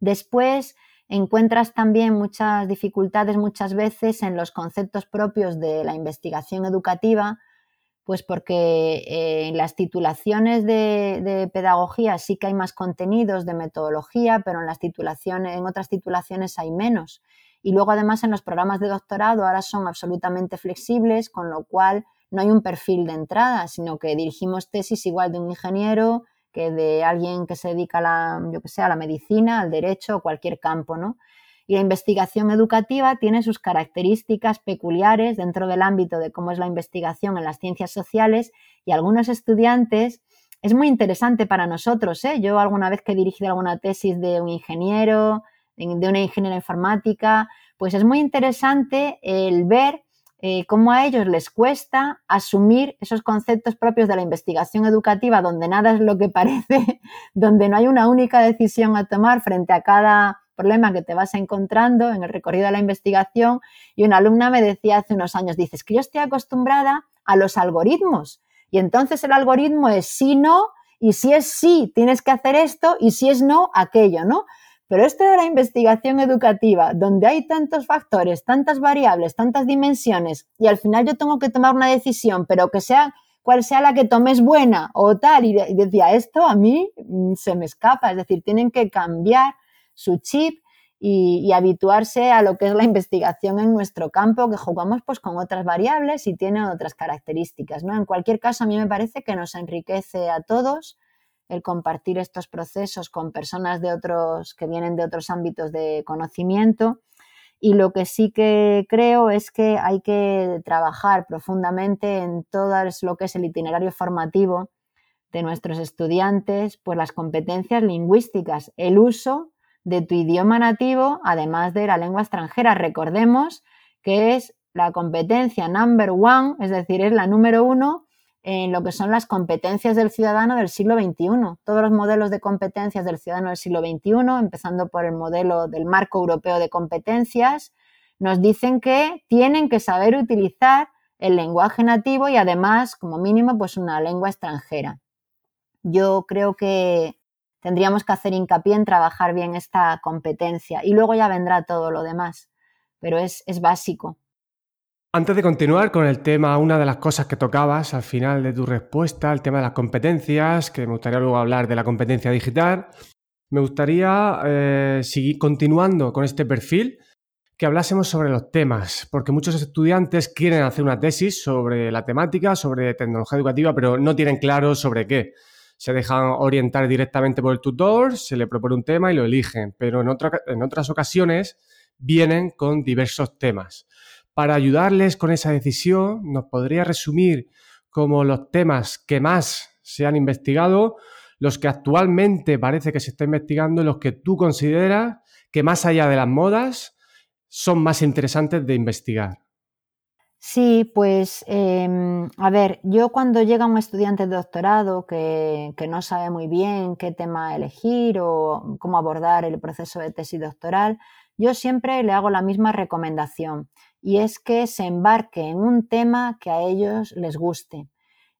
Después encuentras también muchas dificultades muchas veces en los conceptos propios de la investigación educativa, pues porque eh, en las titulaciones de, pedagogía sí que hay más contenidos de metodología, pero en las titulaciones, en otras titulaciones hay menos. Y luego además en los programas de doctorado ahora son absolutamente flexibles, con lo cual no hay un perfil de entrada, sino que dirigimos tesis igual de un ingeniero que de alguien que se dedica a la, yo la medicina, al derecho o cualquier campo, ¿no? Y la investigación educativa tiene sus características peculiares dentro del ámbito de cómo es la investigación en las ciencias sociales y algunos estudiantes es muy interesante para nosotros. ¿eh? Yo alguna vez que he dirigido alguna tesis de un ingeniero, de una ingeniera informática, pues es muy interesante el ver eh, cómo a ellos les cuesta asumir esos conceptos propios de la investigación educativa, donde nada es lo que parece, donde no hay una única decisión a tomar frente a cada problema que te vas encontrando en el recorrido de la investigación. Y una alumna me decía hace unos años, dices que yo estoy acostumbrada a los algoritmos. Y entonces el algoritmo es sí, no, y si es sí, tienes que hacer esto, y si es no, aquello, ¿no? Pero esto de la investigación educativa, donde hay tantos factores, tantas variables, tantas dimensiones, y al final yo tengo que tomar una decisión, pero que sea cual sea la que tomes buena o tal, y, decía, esto a mí mm, se me escapa, es decir, tienen que cambiar su chip y, habituarse a lo que es la investigación en nuestro campo, que jugamos pues con otras variables y tiene otras características. ¿no? En cualquier caso, a mí me parece que nos enriquece a todos compartir estos procesos con personas de otros que vienen de otros ámbitos de conocimiento. Y lo que sí que creo es que hay que trabajar profundamente en todo lo que es el itinerario formativo de nuestros estudiantes, pues las competencias lingüísticas, el uso de tu idioma nativo, además de la lengua extranjera. Recordemos que es la competencia number one, es decir, es la número uno en lo que son las competencias del ciudadano del siglo XXI. Todos los modelos de competencias del ciudadano del siglo XXI, empezando por el modelo del marco europeo de competencias, nos dicen que tienen que saber utilizar el lenguaje nativo y además, como mínimo, pues una lengua extranjera. Yo creo que tendríamos que hacer hincapié en trabajar bien esta competencia y luego ya vendrá todo lo demás, pero es, básico. Antes de continuar con el tema, una de las cosas que tocabas al final de tu respuesta, el tema de las competencias, que me gustaría luego hablar de la competencia digital, me gustaría eh, seguir continuando con este perfil, que hablásemos sobre los temas, porque muchos estudiantes quieren hacer una tesis sobre la temática, sobre tecnología educativa, pero no tienen claro sobre qué se dejan orientar directamente por el tutor, se le propone un tema y lo eligen, pero en, en otras ocasiones vienen con diversos temas. Para ayudarles con esa decisión, nos podría resumir como los temas que más se han investigado, los que actualmente parece que se está investigando, los que tú consideras que más allá de las modas son más interesantes de investigar. Sí, pues em, a ver, yo cuando llega un estudiante de doctorado que, que, no sabe muy bien qué tema elegir o cómo abordar el proceso de tesis doctoral, yo siempre le hago la misma recomendación y es que se embarque en un tema que a ellos les guste.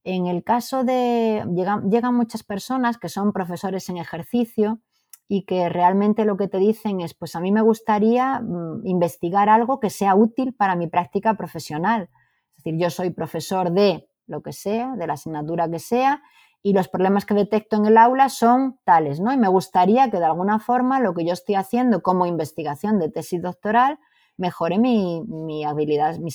En el caso de, llegan muchas personas que son profesores en ejercicio y que realmente lo que te dicen es, pues a mí me gustaría mm, investigar algo que sea útil para mi práctica profesional. Es decir, yo soy profesor de lo que sea, de la asignatura que sea, y los problemas que detecto en el aula son tales, ¿no? Y me gustaría que de alguna forma lo que yo estoy haciendo como investigación de tesis doctoral mejore mi, mis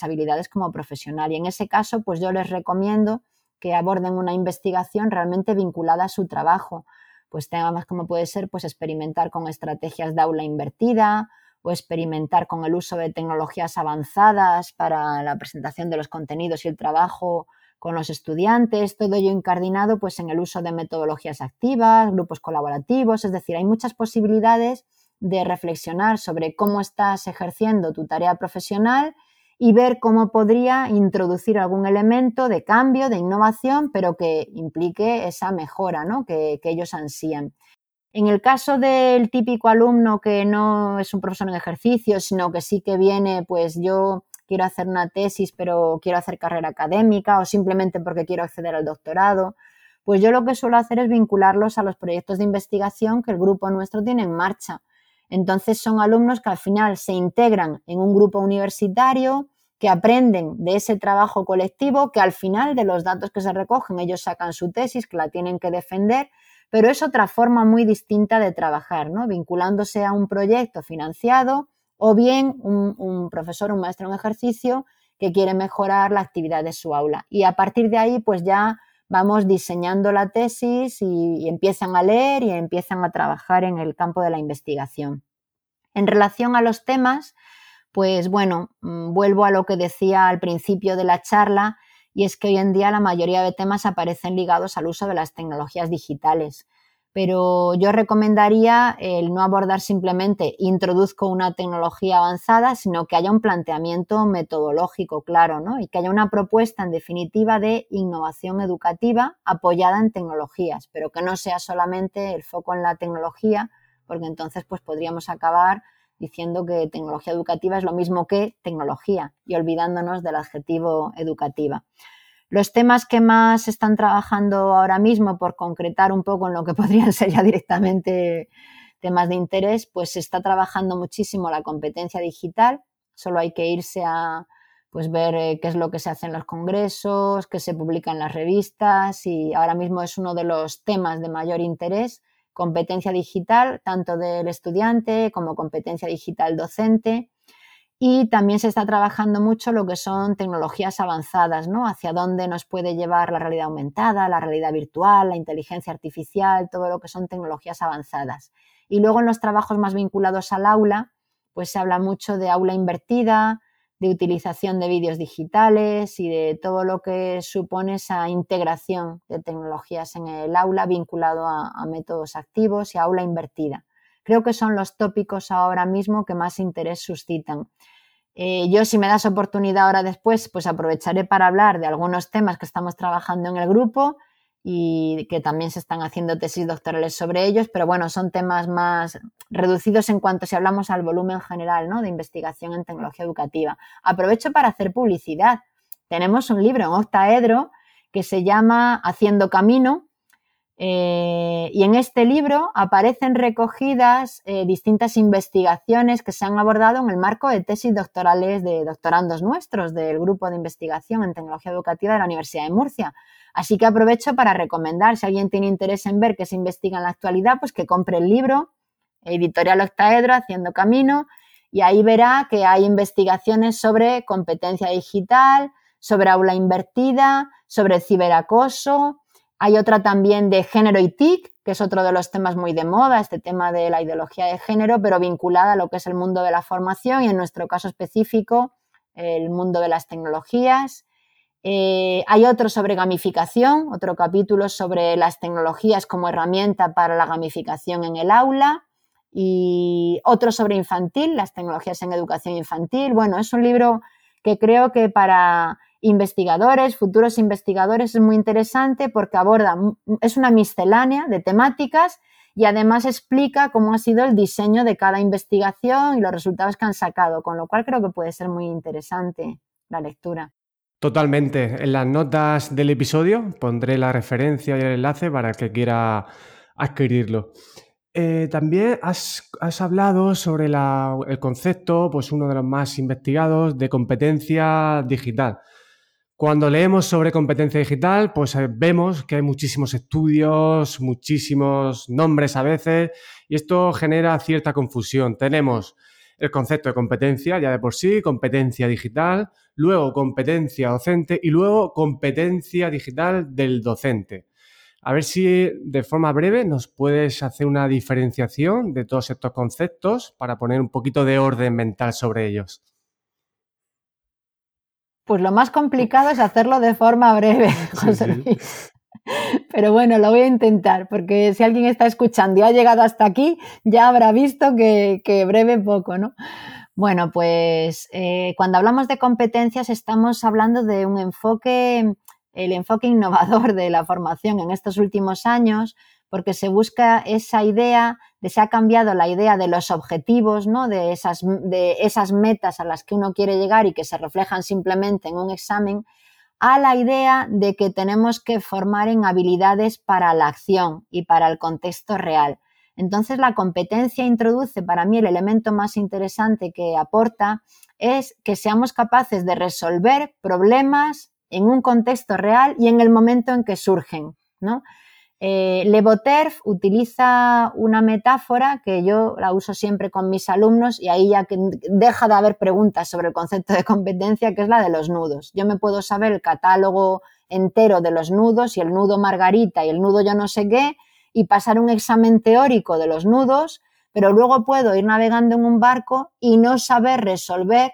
habilidades como profesional. Y en ese caso, pues yo les recomiendo que aborden una investigación realmente vinculada a su trabajo, pues temas como puede ser pues experimentar con estrategias de aula invertida o experimentar con el uso de tecnologías avanzadas para la presentación de los contenidos y el trabajo con los estudiantes, todo ello incardinado pues en el uso de metodologías activas, grupos colaborativos, es decir, hay muchas posibilidades de reflexionar sobre cómo estás ejerciendo tu tarea profesional y ver cómo podría introducir algún elemento de cambio, de innovación, pero que implique esa mejora ¿no? que, ellos ansían. En el caso del típico alumno que no es un profesor en ejercicio, sino que sí que viene, pues yo quiero hacer una tesis, pero quiero hacer carrera académica o simplemente porque quiero acceder al doctorado, pues yo lo que suelo hacer es vincularlos a los proyectos de investigación que el grupo nuestro tiene en marcha. Entonces son alumnos que al final se integran en un grupo universitario, que aprenden de ese trabajo colectivo, que al final de los datos que se recogen ellos sacan su tesis, que la tienen que defender, pero es otra forma muy distinta de trabajar, ¿no? vinculándose a un proyecto financiado o bien un, profesor, un maestro en ejercicio que quiere mejorar la actividad de su aula. Y a partir de ahí, pues ya vamos diseñando la tesis y, empiezan a leer y empiezan a trabajar en el campo de la investigación. En relación a los temas, pues bueno, mm, vuelvo a lo que decía al principio de la charla y es que hoy en día la mayoría de temas aparecen ligados al uso de las tecnologías digitales. Pero yo recomendaría el no abordar simplemente introduzco una tecnología avanzada, sino que haya un planteamiento metodológico claro, ¿no? Y que haya una propuesta en definitiva de innovación educativa apoyada en tecnologías, pero que no sea solamente el foco en la tecnología, porque entonces pues podríamos acabar diciendo que tecnología educativa es lo mismo que tecnología y olvidándonos del adjetivo educativa. Los temas que más están trabajando ahora mismo, por concretar un poco en lo que podrían ser ya directamente temas de interés, pues se está trabajando muchísimo la competencia digital. Solo hay que irse a pues ver eh, qué es lo que se hace en los congresos, qué se publica en las revistas y ahora mismo es uno de los temas de mayor interés competencia digital, tanto del estudiante como competencia digital docente. Y también se está trabajando mucho lo que son tecnologías avanzadas, ¿no? Hacia dónde nos puede llevar la realidad aumentada, la realidad virtual, la inteligencia artificial, todo lo que son tecnologías avanzadas. Y luego en los trabajos más vinculados al aula, pues se habla mucho de aula invertida, de utilización de vídeos digitales y de todo lo que supone esa integración de tecnologías en el aula vinculado a, métodos activos y aula invertida. Creo que son los tópicos ahora mismo que más interés suscitan. Eh, yo, si me das oportunidad ahora después, pues aprovecharé para hablar de algunos temas que estamos trabajando en el grupo y que también se están haciendo tesis doctorales sobre ellos, pero bueno, son temas más reducidos en cuanto si hablamos al volumen general ¿no? de investigación en tecnología educativa. Aprovecho para hacer publicidad. Tenemos un libro en octaedro que se llama Haciendo Camino, eh, y en este libro aparecen recogidas eh, distintas investigaciones que se han abordado en el marco de tesis doctorales de doctorandos nuestros del Grupo de Investigación en Tecnología Educativa de la Universidad de Murcia. Así que aprovecho para recomendar, si alguien tiene interés en ver qué se investiga en la actualidad, pues que compre el libro, Editorial Octaedro, Haciendo Camino, y ahí verá que hay investigaciones sobre competencia digital, sobre aula invertida, sobre ciberacoso, hay otra también de género y TIC, que es otro de los temas muy de moda, este tema de la ideología de género, pero vinculada a lo que es el mundo de la formación y en nuestro caso específico, el mundo de las tecnologías. Eh, hay otro sobre gamificación, otro capítulo sobre las tecnologías como herramienta para la gamificación en el aula y otro sobre infantil, las tecnologías en educación infantil. Bueno, es un libro que creo que para investigadores, futuros investigadores, es muy interesante porque aborda, es una miscelánea de temáticas y además explica cómo ha sido el diseño de cada investigación y los resultados que han sacado, con lo cual creo que puede ser muy interesante la lectura. Totalmente. En las notas del episodio pondré la referencia y el enlace para el que quiera adquirirlo. Eh, también has, hablado sobre el concepto, pues uno de los más investigados, de competencia digital. Cuando leemos sobre competencia digital, pues eh, vemos que hay muchísimos estudios, muchísimos nombres a veces, y esto genera cierta confusión. Tenemos el concepto de competencia ya de por sí, competencia digital, luego competencia docente y luego competencia digital del docente. A ver si de forma breve nos puedes hacer una diferenciación de todos estos conceptos para poner un poquito de orden mental sobre ellos. Pues lo más complicado es hacerlo de forma breve, José Luis. Pero bueno, lo voy a intentar, porque si alguien está escuchando y ha llegado hasta aquí, ya habrá visto que, breve poco, ¿no? Bueno, pues eh, cuando hablamos de competencias estamos hablando de un enfoque, el enfoque innovador de la formación en estos últimos años, porque se busca esa idea de se ha cambiado la idea de los objetivos, ¿no? de, esas, de esas metas a las que uno quiere llegar y que se reflejan simplemente en un examen, a la idea de que tenemos que formar en habilidades para la acción y para el contexto real. Entonces, la competencia introduce para mí el elemento más interesante que aporta es que seamos capaces de resolver problemas en un contexto real y en el momento en que surgen. ¿no? Eh, Le utiliza una metáfora que yo la uso siempre con mis alumnos y ahí ya que deja de haber preguntas sobre el concepto de competencia, que es la de los nudos. Yo me puedo saber el catálogo entero de los nudos y el nudo margarita y el nudo yo no sé qué y pasar un examen teórico de los nudos, pero luego puedo ir navegando en un barco y no saber resolver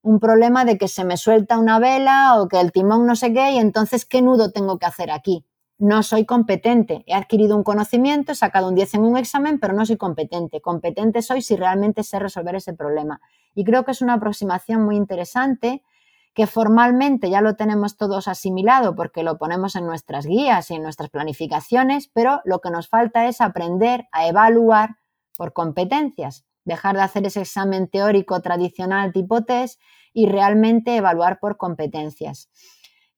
un problema de que se me suelta una vela o que el timón no sé qué y entonces qué nudo tengo que hacer aquí no soy competente. He adquirido un conocimiento, he sacado un 10 en un examen, pero no soy competente. Competente soy si realmente sé resolver ese problema. Y creo que es una aproximación muy interesante que formalmente ya lo tenemos todos asimilado porque lo ponemos en nuestras guías y en nuestras planificaciones, pero lo que nos falta es aprender a evaluar por competencias, dejar de hacer ese examen teórico tradicional tipo test y realmente evaluar por competencias.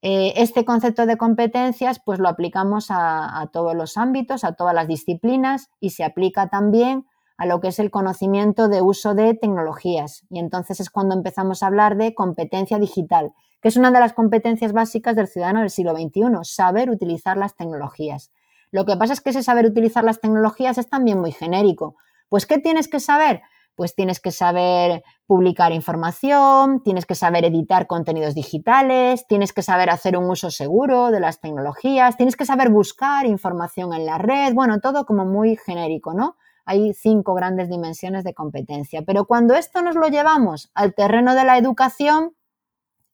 Eh, este concepto de competencias pues lo aplicamos a, todos los ámbitos, a todas las disciplinas y se aplica también a lo que es el conocimiento de uso de tecnologías. Y entonces es cuando empezamos a hablar de competencia digital, que es una de las competencias básicas del ciudadano del siglo XXI, saber utilizar las tecnologías. Lo que pasa es que ese saber utilizar las tecnologías es también muy genérico. Pues, ¿qué tienes que saber? Pues tienes que saber publicar información, tienes que saber editar contenidos digitales, tienes que saber hacer un uso seguro de las tecnologías, tienes que saber buscar información en la red, bueno, todo como muy genérico, ¿no? Hay cinco grandes dimensiones de competencia. Pero cuando esto nos lo llevamos al terreno de la educación,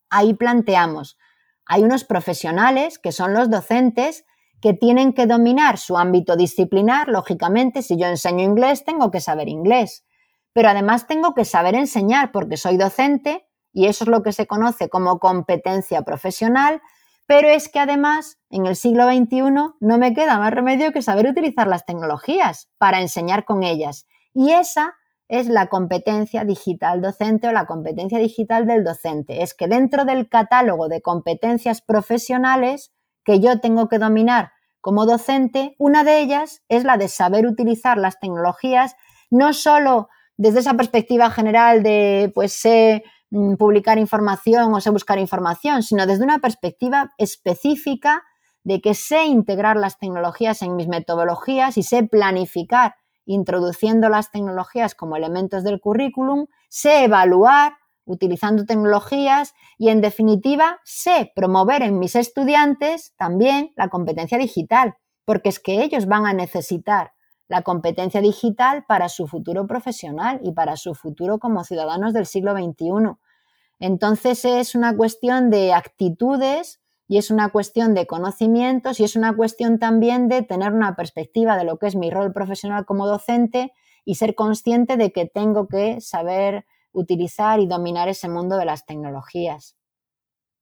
ahí planteamos, hay unos profesionales que son los docentes que tienen que dominar su ámbito disciplinar, lógicamente, si yo enseño inglés, tengo que saber inglés, pero además tengo que saber enseñar porque soy docente y eso es lo que se conoce como competencia profesional, pero es que además en el siglo XXI no me queda más remedio que saber utilizar las tecnologías para enseñar con ellas. Y esa es la competencia digital docente o la competencia digital del docente. Es que dentro del catálogo de competencias profesionales que yo tengo que dominar como docente, una de ellas es la de saber utilizar las tecnologías, no solo desde esa perspectiva general de, pues, sé Mm, publicar información o sé buscar información, sino desde una perspectiva específica de que sé integrar las tecnologías en mis metodologías y sé planificar introduciendo las tecnologías como elementos del currículum, sé evaluar utilizando tecnologías y en definitiva sé promover en mis estudiantes también la competencia digital, porque es que ellos van a necesitar la competencia digital para su futuro profesional y para su futuro como ciudadanos del siglo XXI. Entonces es una cuestión de actitudes y es una cuestión de conocimientos y es una cuestión también de tener una perspectiva de lo que es mi rol profesional como docente y ser consciente de que tengo que saber utilizar y dominar ese mundo de las tecnologías.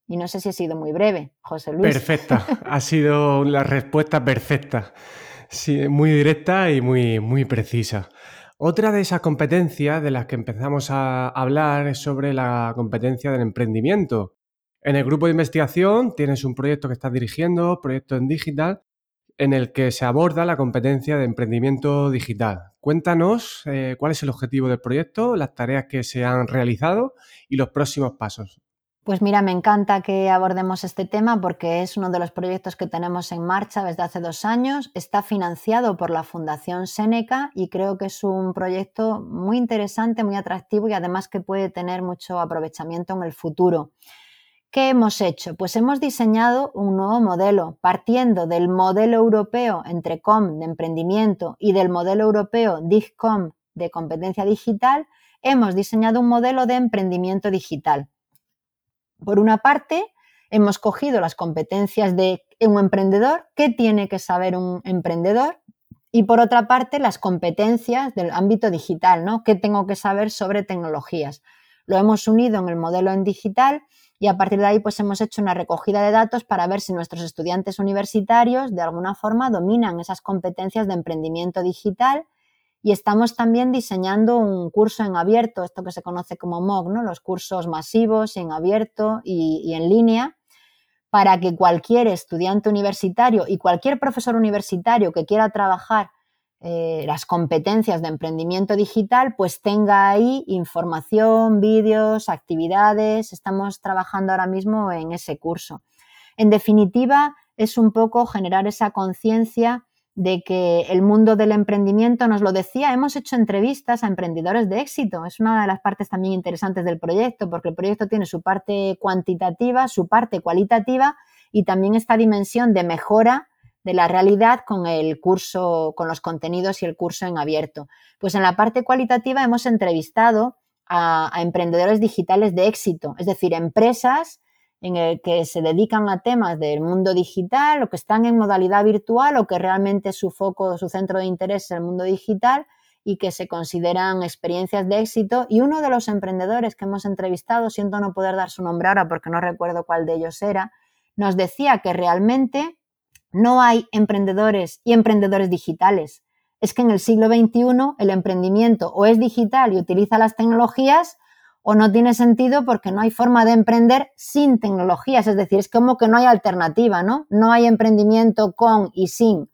Y no sé si he sido muy breve, José Luis. Perfecta, ha sido la respuesta perfecta. Sí, muy directa y muy, muy precisa. Otra de esas competencias de las que empezamos a hablar es sobre la competencia del emprendimiento. En el grupo de investigación tienes un proyecto que estás dirigiendo, proyecto en digital, en el que se aborda la competencia de emprendimiento digital. Cuéntanos eh, cuál es el objetivo del proyecto, las tareas que se han realizado y los próximos pasos. Pues mira, me encanta que abordemos este tema porque es uno de los proyectos que tenemos en marcha desde hace dos años. Está financiado por la Fundación Seneca y creo que es un proyecto muy interesante, muy atractivo y además que puede tener mucho aprovechamiento en el futuro. ¿Qué hemos hecho? Pues hemos diseñado un nuevo modelo, partiendo del modelo europeo entre com de emprendimiento y del modelo europeo DIGCOM de competencia digital, hemos diseñado un modelo de emprendimiento digital por una parte, hemos cogido las competencias de un emprendedor, qué tiene que saber un emprendedor, y por otra parte, las competencias del ámbito digital, ¿no? ¿Qué tengo que saber sobre tecnologías? Lo hemos unido en el modelo en digital y a partir de ahí pues hemos hecho una recogida de datos para ver si nuestros estudiantes universitarios de alguna forma dominan esas competencias de emprendimiento digital y estamos también diseñando un curso en abierto, esto que se conoce como MOOC, ¿no? los cursos masivos en abierto y, en línea, para que cualquier estudiante universitario y cualquier profesor universitario que quiera trabajar eh, las competencias de emprendimiento digital, pues tenga ahí información, vídeos, actividades. Estamos trabajando ahora mismo en ese curso. En definitiva, es un poco generar esa conciencia de que el mundo del emprendimiento nos lo decía, hemos hecho entrevistas a emprendedores de éxito. Es una de las partes también interesantes del proyecto, porque el proyecto tiene su parte cuantitativa, su parte cualitativa y también esta dimensión de mejora de la realidad con el curso, con los contenidos y el curso en abierto. Pues en la parte cualitativa hemos entrevistado a, a emprendedores digitales de éxito, es decir, empresas en el que se dedican a temas del mundo digital o que están en modalidad virtual o que realmente su foco, su centro de interés es el mundo digital y que se consideran experiencias de éxito. Y uno de los emprendedores que hemos entrevistado, siento no poder dar su nombre ahora porque no recuerdo cuál de ellos era, nos decía que realmente no hay emprendedores y emprendedores digitales. Es que en el siglo XXI el emprendimiento o es digital y utiliza las tecnologías o no tiene sentido porque no hay forma de emprender sin tecnologías, es decir, es como que no hay alternativa, ¿no? No hay emprendimiento con y sin.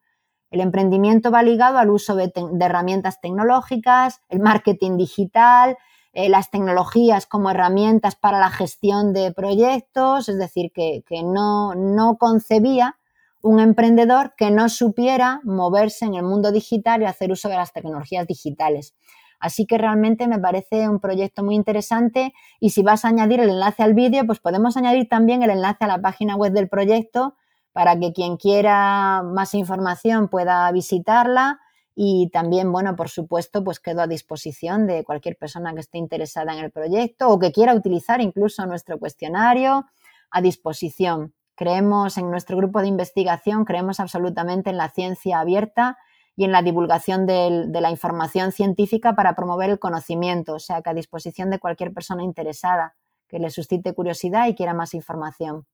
El emprendimiento va ligado al uso de, herramientas tecnológicas, el marketing digital, eh, las tecnologías como herramientas para la gestión de proyectos, es decir, que, que no, no concebía un emprendedor que no supiera moverse en el mundo digital y hacer uso de las tecnologías digitales. Así que realmente me parece un proyecto muy interesante y si vas a añadir el enlace al vídeo, pues podemos añadir también el enlace a la página web del proyecto para que quien quiera más información pueda visitarla y también, bueno, por supuesto, pues quedo a disposición de cualquier persona que esté interesada en el proyecto o que quiera utilizar incluso nuestro cuestionario a disposición. Creemos en nuestro grupo de investigación, creemos absolutamente en la ciencia abierta y en la divulgación de, la información científica para promover el conocimiento, o sea que a disposición de cualquier persona interesada que le suscite curiosidad y quiera más información.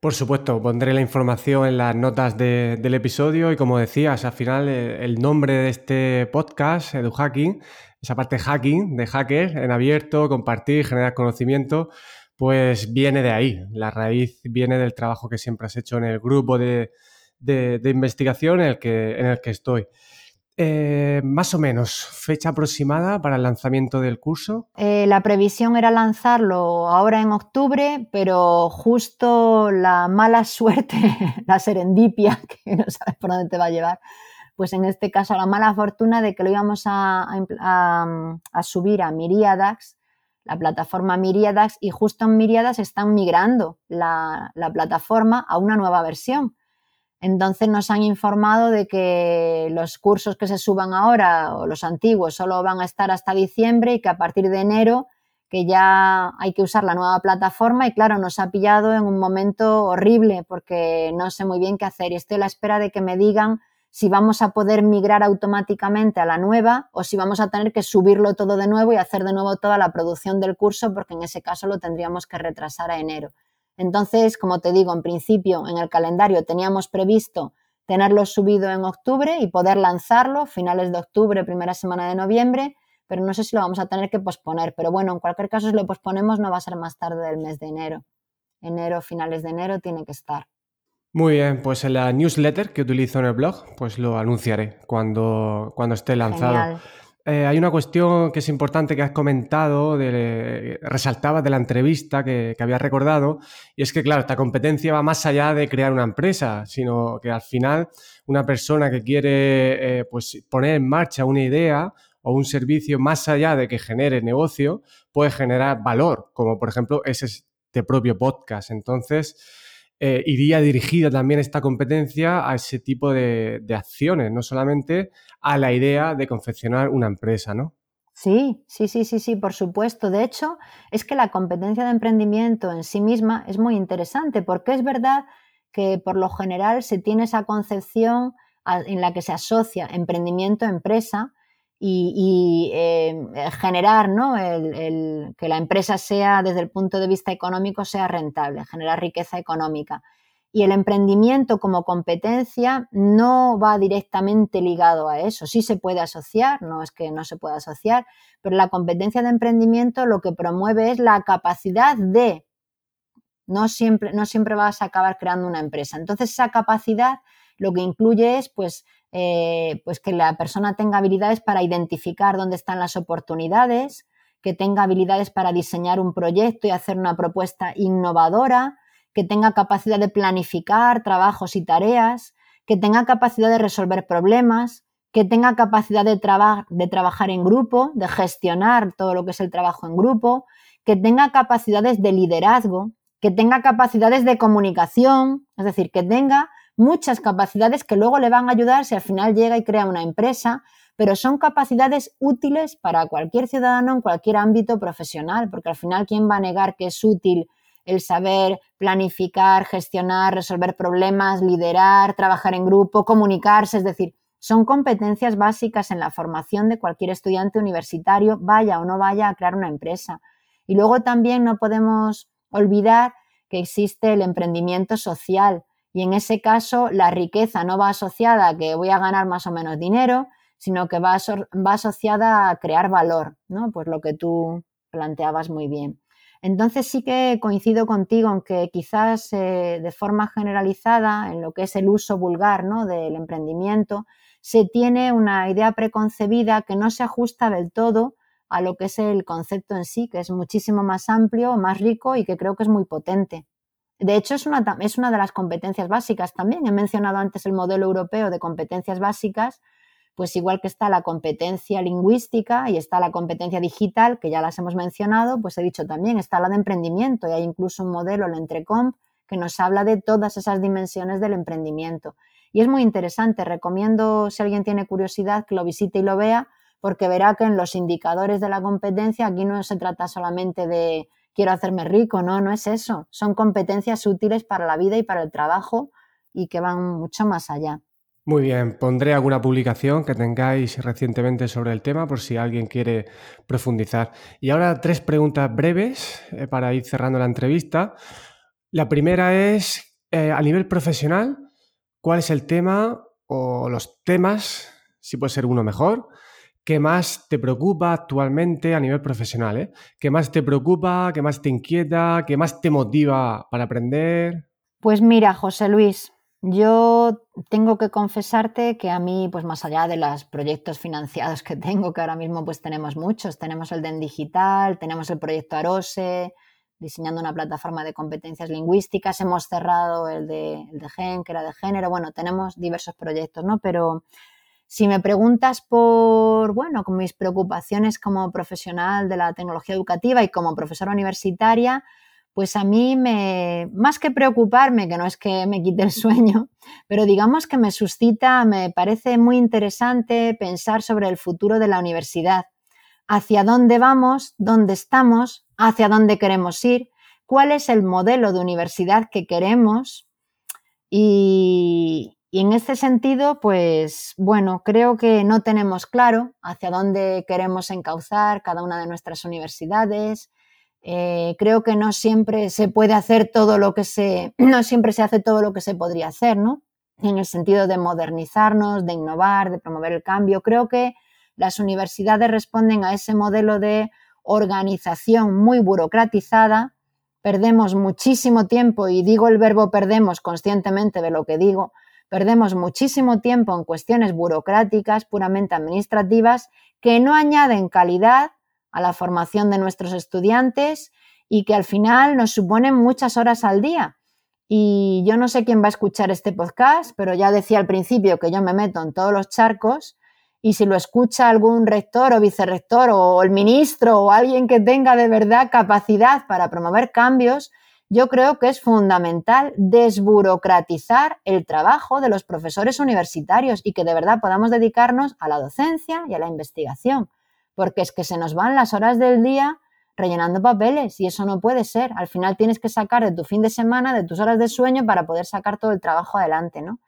Por supuesto, pondré la información en las notas del episodio y como decías, al final eh, el nombre de este podcast, EduHacking, esa parte hacking, de hacker, en abierto, compartir, generar conocimiento, pues viene de ahí. La raíz viene del trabajo que siempre has hecho en el grupo de, de, investigación en el que, en el que estoy. Eh, más o menos, fecha aproximada para el lanzamiento del curso. Eh, la previsión era lanzarlo ahora en octubre, pero justo la mala suerte, la serendipia, que no sabes por dónde te va a llevar, pues en este caso la mala fortuna de que lo íbamos a, subir a Miriadax, la plataforma Miriadax, y justo en Miriadax están migrando la plataforma a una nueva versión. Entonces nos han informado de que los cursos que se suban ahora o los antiguos solo van a estar hasta diciembre y que a partir de enero que ya hay que usar la nueva plataforma y claro, nos ha pillado en un momento horrible porque no sé muy bien qué hacer y estoy a la espera de que me digan si vamos a poder migrar automáticamente a la nueva o si vamos a tener que subirlo todo de nuevo y hacer de nuevo toda la producción del curso porque en ese caso lo tendríamos que retrasar a enero. Entonces, como te digo, en principio en el calendario teníamos previsto tenerlo subido en octubre y poder lanzarlo finales de octubre, primera semana de noviembre, pero no sé si lo vamos a tener que posponer. Pero bueno, en cualquier caso, si lo posponemos, no va a ser más tarde del mes de enero. Enero, finales de enero, tiene que estar. Muy bien, pues en la newsletter que utilizo en el blog, pues lo anunciaré cuando, cuando esté lanzado. Eh, hay una cuestión que es importante que has comentado, de, resaltabas de la entrevista que, que habías recordado, y es que, claro, esta competencia va más allá de crear una empresa, sino que al final una persona que quiere eh, pues poner en marcha una idea o un servicio más allá de que genere negocio, puede generar valor, como por ejemplo es este propio podcast. Entonces, eh, iría dirigida también esta competencia a ese tipo de, acciones, no solamente a la idea de confeccionar una empresa, ¿no? Sí, sí, sí, sí, sí, por supuesto. De hecho, es que la competencia de emprendimiento en sí misma es muy interesante porque es verdad que por lo general se tiene esa concepción en la que se asocia emprendimiento-empresa y, eh, generar ¿no? el, que la empresa sea, desde el punto de vista económico, sea rentable, generar riqueza económica. Y el emprendimiento como competencia no va directamente ligado a eso. Sí se puede asociar, no es que no se pueda asociar, pero la competencia de emprendimiento lo que promueve es la capacidad de, no siempre, no siempre vas a acabar creando una empresa. Entonces esa capacidad lo que incluye es pues eh, pues que la persona tenga habilidades para identificar dónde están las oportunidades, que tenga habilidades para diseñar un proyecto y hacer una propuesta innovadora, que tenga capacidad de planificar trabajos y tareas, que tenga capacidad de resolver problemas, que tenga capacidad de, de trabajar en grupo, de gestionar todo lo que es el trabajo en grupo, que tenga capacidades de liderazgo, que tenga capacidades de comunicación, es decir, que tenga muchas capacidades que luego le van a ayudar si al final llega y crea una empresa, pero son capacidades útiles para cualquier ciudadano en cualquier ámbito profesional, porque al final, ¿quién va a negar que es útil el saber planificar, gestionar, resolver problemas, liderar, trabajar en grupo, comunicarse? Es decir, son competencias básicas en la formación de cualquier estudiante universitario, vaya o no vaya a crear una empresa. Y luego también no podemos olvidar que existe el emprendimiento social, y en ese caso, la riqueza no va asociada a que voy a ganar más o menos dinero, sino que va, asociada a crear valor, ¿no? Pues lo que tú planteabas muy bien. Entonces sí que coincido contigo en que quizás eh, de forma generalizada, en lo que es el uso vulgar ¿no? del emprendimiento, se tiene una idea preconcebida que no se ajusta del todo a lo que es el concepto en sí, que es muchísimo más amplio, más rico y que creo que es muy potente. De hecho, es una, es una de las competencias básicas también. He mencionado antes el modelo europeo de competencias básicas, pues igual que está la competencia lingüística y está la competencia digital, que ya las hemos mencionado, pues he dicho también, está la de emprendimiento y hay incluso un modelo, el Entrecomp, que nos habla de todas esas dimensiones del emprendimiento. Y es muy interesante, recomiendo si alguien tiene curiosidad que lo visite y lo vea, porque verá que en los indicadores de la competencia aquí no se trata solamente de quiero hacerme rico, no, no es eso, son competencias útiles para la vida y para el trabajo y que van mucho más allá. Muy bien, pondré alguna publicación que tengáis recientemente sobre el tema por si alguien quiere profundizar. Y ahora tres preguntas breves eh, para ir cerrando la entrevista. La primera es, eh, a nivel profesional, ¿cuál es el tema o los temas, si puede ser uno mejor, que más te preocupa actualmente a nivel profesional? Eh? ¿Qué más te preocupa, qué más te inquieta, qué más te motiva para aprender? Pues mira, José Luis, yo tengo que confesarte que a mí, pues más allá de los proyectos financiados que tengo, que ahora mismo pues tenemos muchos, tenemos el DEN Digital, tenemos el proyecto Arose, diseñando una plataforma de competencias lingüísticas, hemos cerrado el de, el de GEN, que era de género, bueno, tenemos diversos proyectos, ¿no? Pero si me preguntas por, bueno, con mis preocupaciones como profesional de la tecnología educativa y como profesora universitaria, pues a mí me, más que preocuparme, que no es que me quite el sueño, pero digamos que me suscita, me parece muy interesante pensar sobre el futuro de la universidad, hacia dónde vamos, dónde estamos, hacia dónde queremos ir, cuál es el modelo de universidad que queremos y, y en este sentido, pues bueno, creo que no tenemos claro hacia dónde queremos encauzar cada una de nuestras universidades, eh, creo que no siempre se puede hacer todo lo que se, no siempre se hace todo lo que se podría hacer, ¿no? En el sentido de modernizarnos, de innovar, de promover el cambio. Creo que las universidades responden a ese modelo de organización muy burocratizada. Perdemos muchísimo tiempo, y digo el verbo perdemos conscientemente de lo que digo, perdemos muchísimo tiempo en cuestiones burocráticas, puramente administrativas, que no añaden calidad a la formación de nuestros estudiantes y que al final nos suponen muchas horas al día. Y yo no sé quién va a escuchar este podcast, pero ya decía al principio que yo me meto en todos los charcos y si lo escucha algún rector o vicerrector o el ministro o alguien que tenga de verdad capacidad para promover cambios, yo creo que es fundamental desburocratizar el trabajo de los profesores universitarios y que de verdad podamos dedicarnos a la docencia y a la investigación porque es que se nos van las horas del día rellenando papeles y eso no puede ser. Al final tienes que sacar de tu fin de semana, de tus horas de sueño para poder sacar todo el trabajo adelante, ¿no?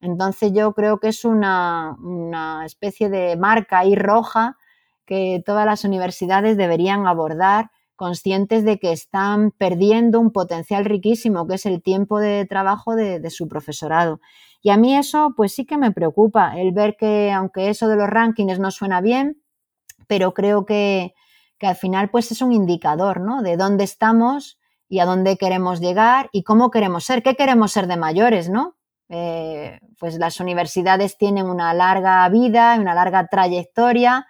Entonces yo creo que es una, una especie de marca ahí roja que todas las universidades deberían abordar conscientes de que están perdiendo un potencial riquísimo, que es el tiempo de trabajo de, su profesorado. Y a mí eso, pues sí que me preocupa, el ver que aunque eso de los rankings no suena bien, pero creo que, al final pues es un indicador, ¿no? De dónde estamos y a dónde queremos llegar y cómo queremos ser, qué queremos ser de mayores, ¿no? Eh, pues las universidades tienen una larga vida, una larga trayectoria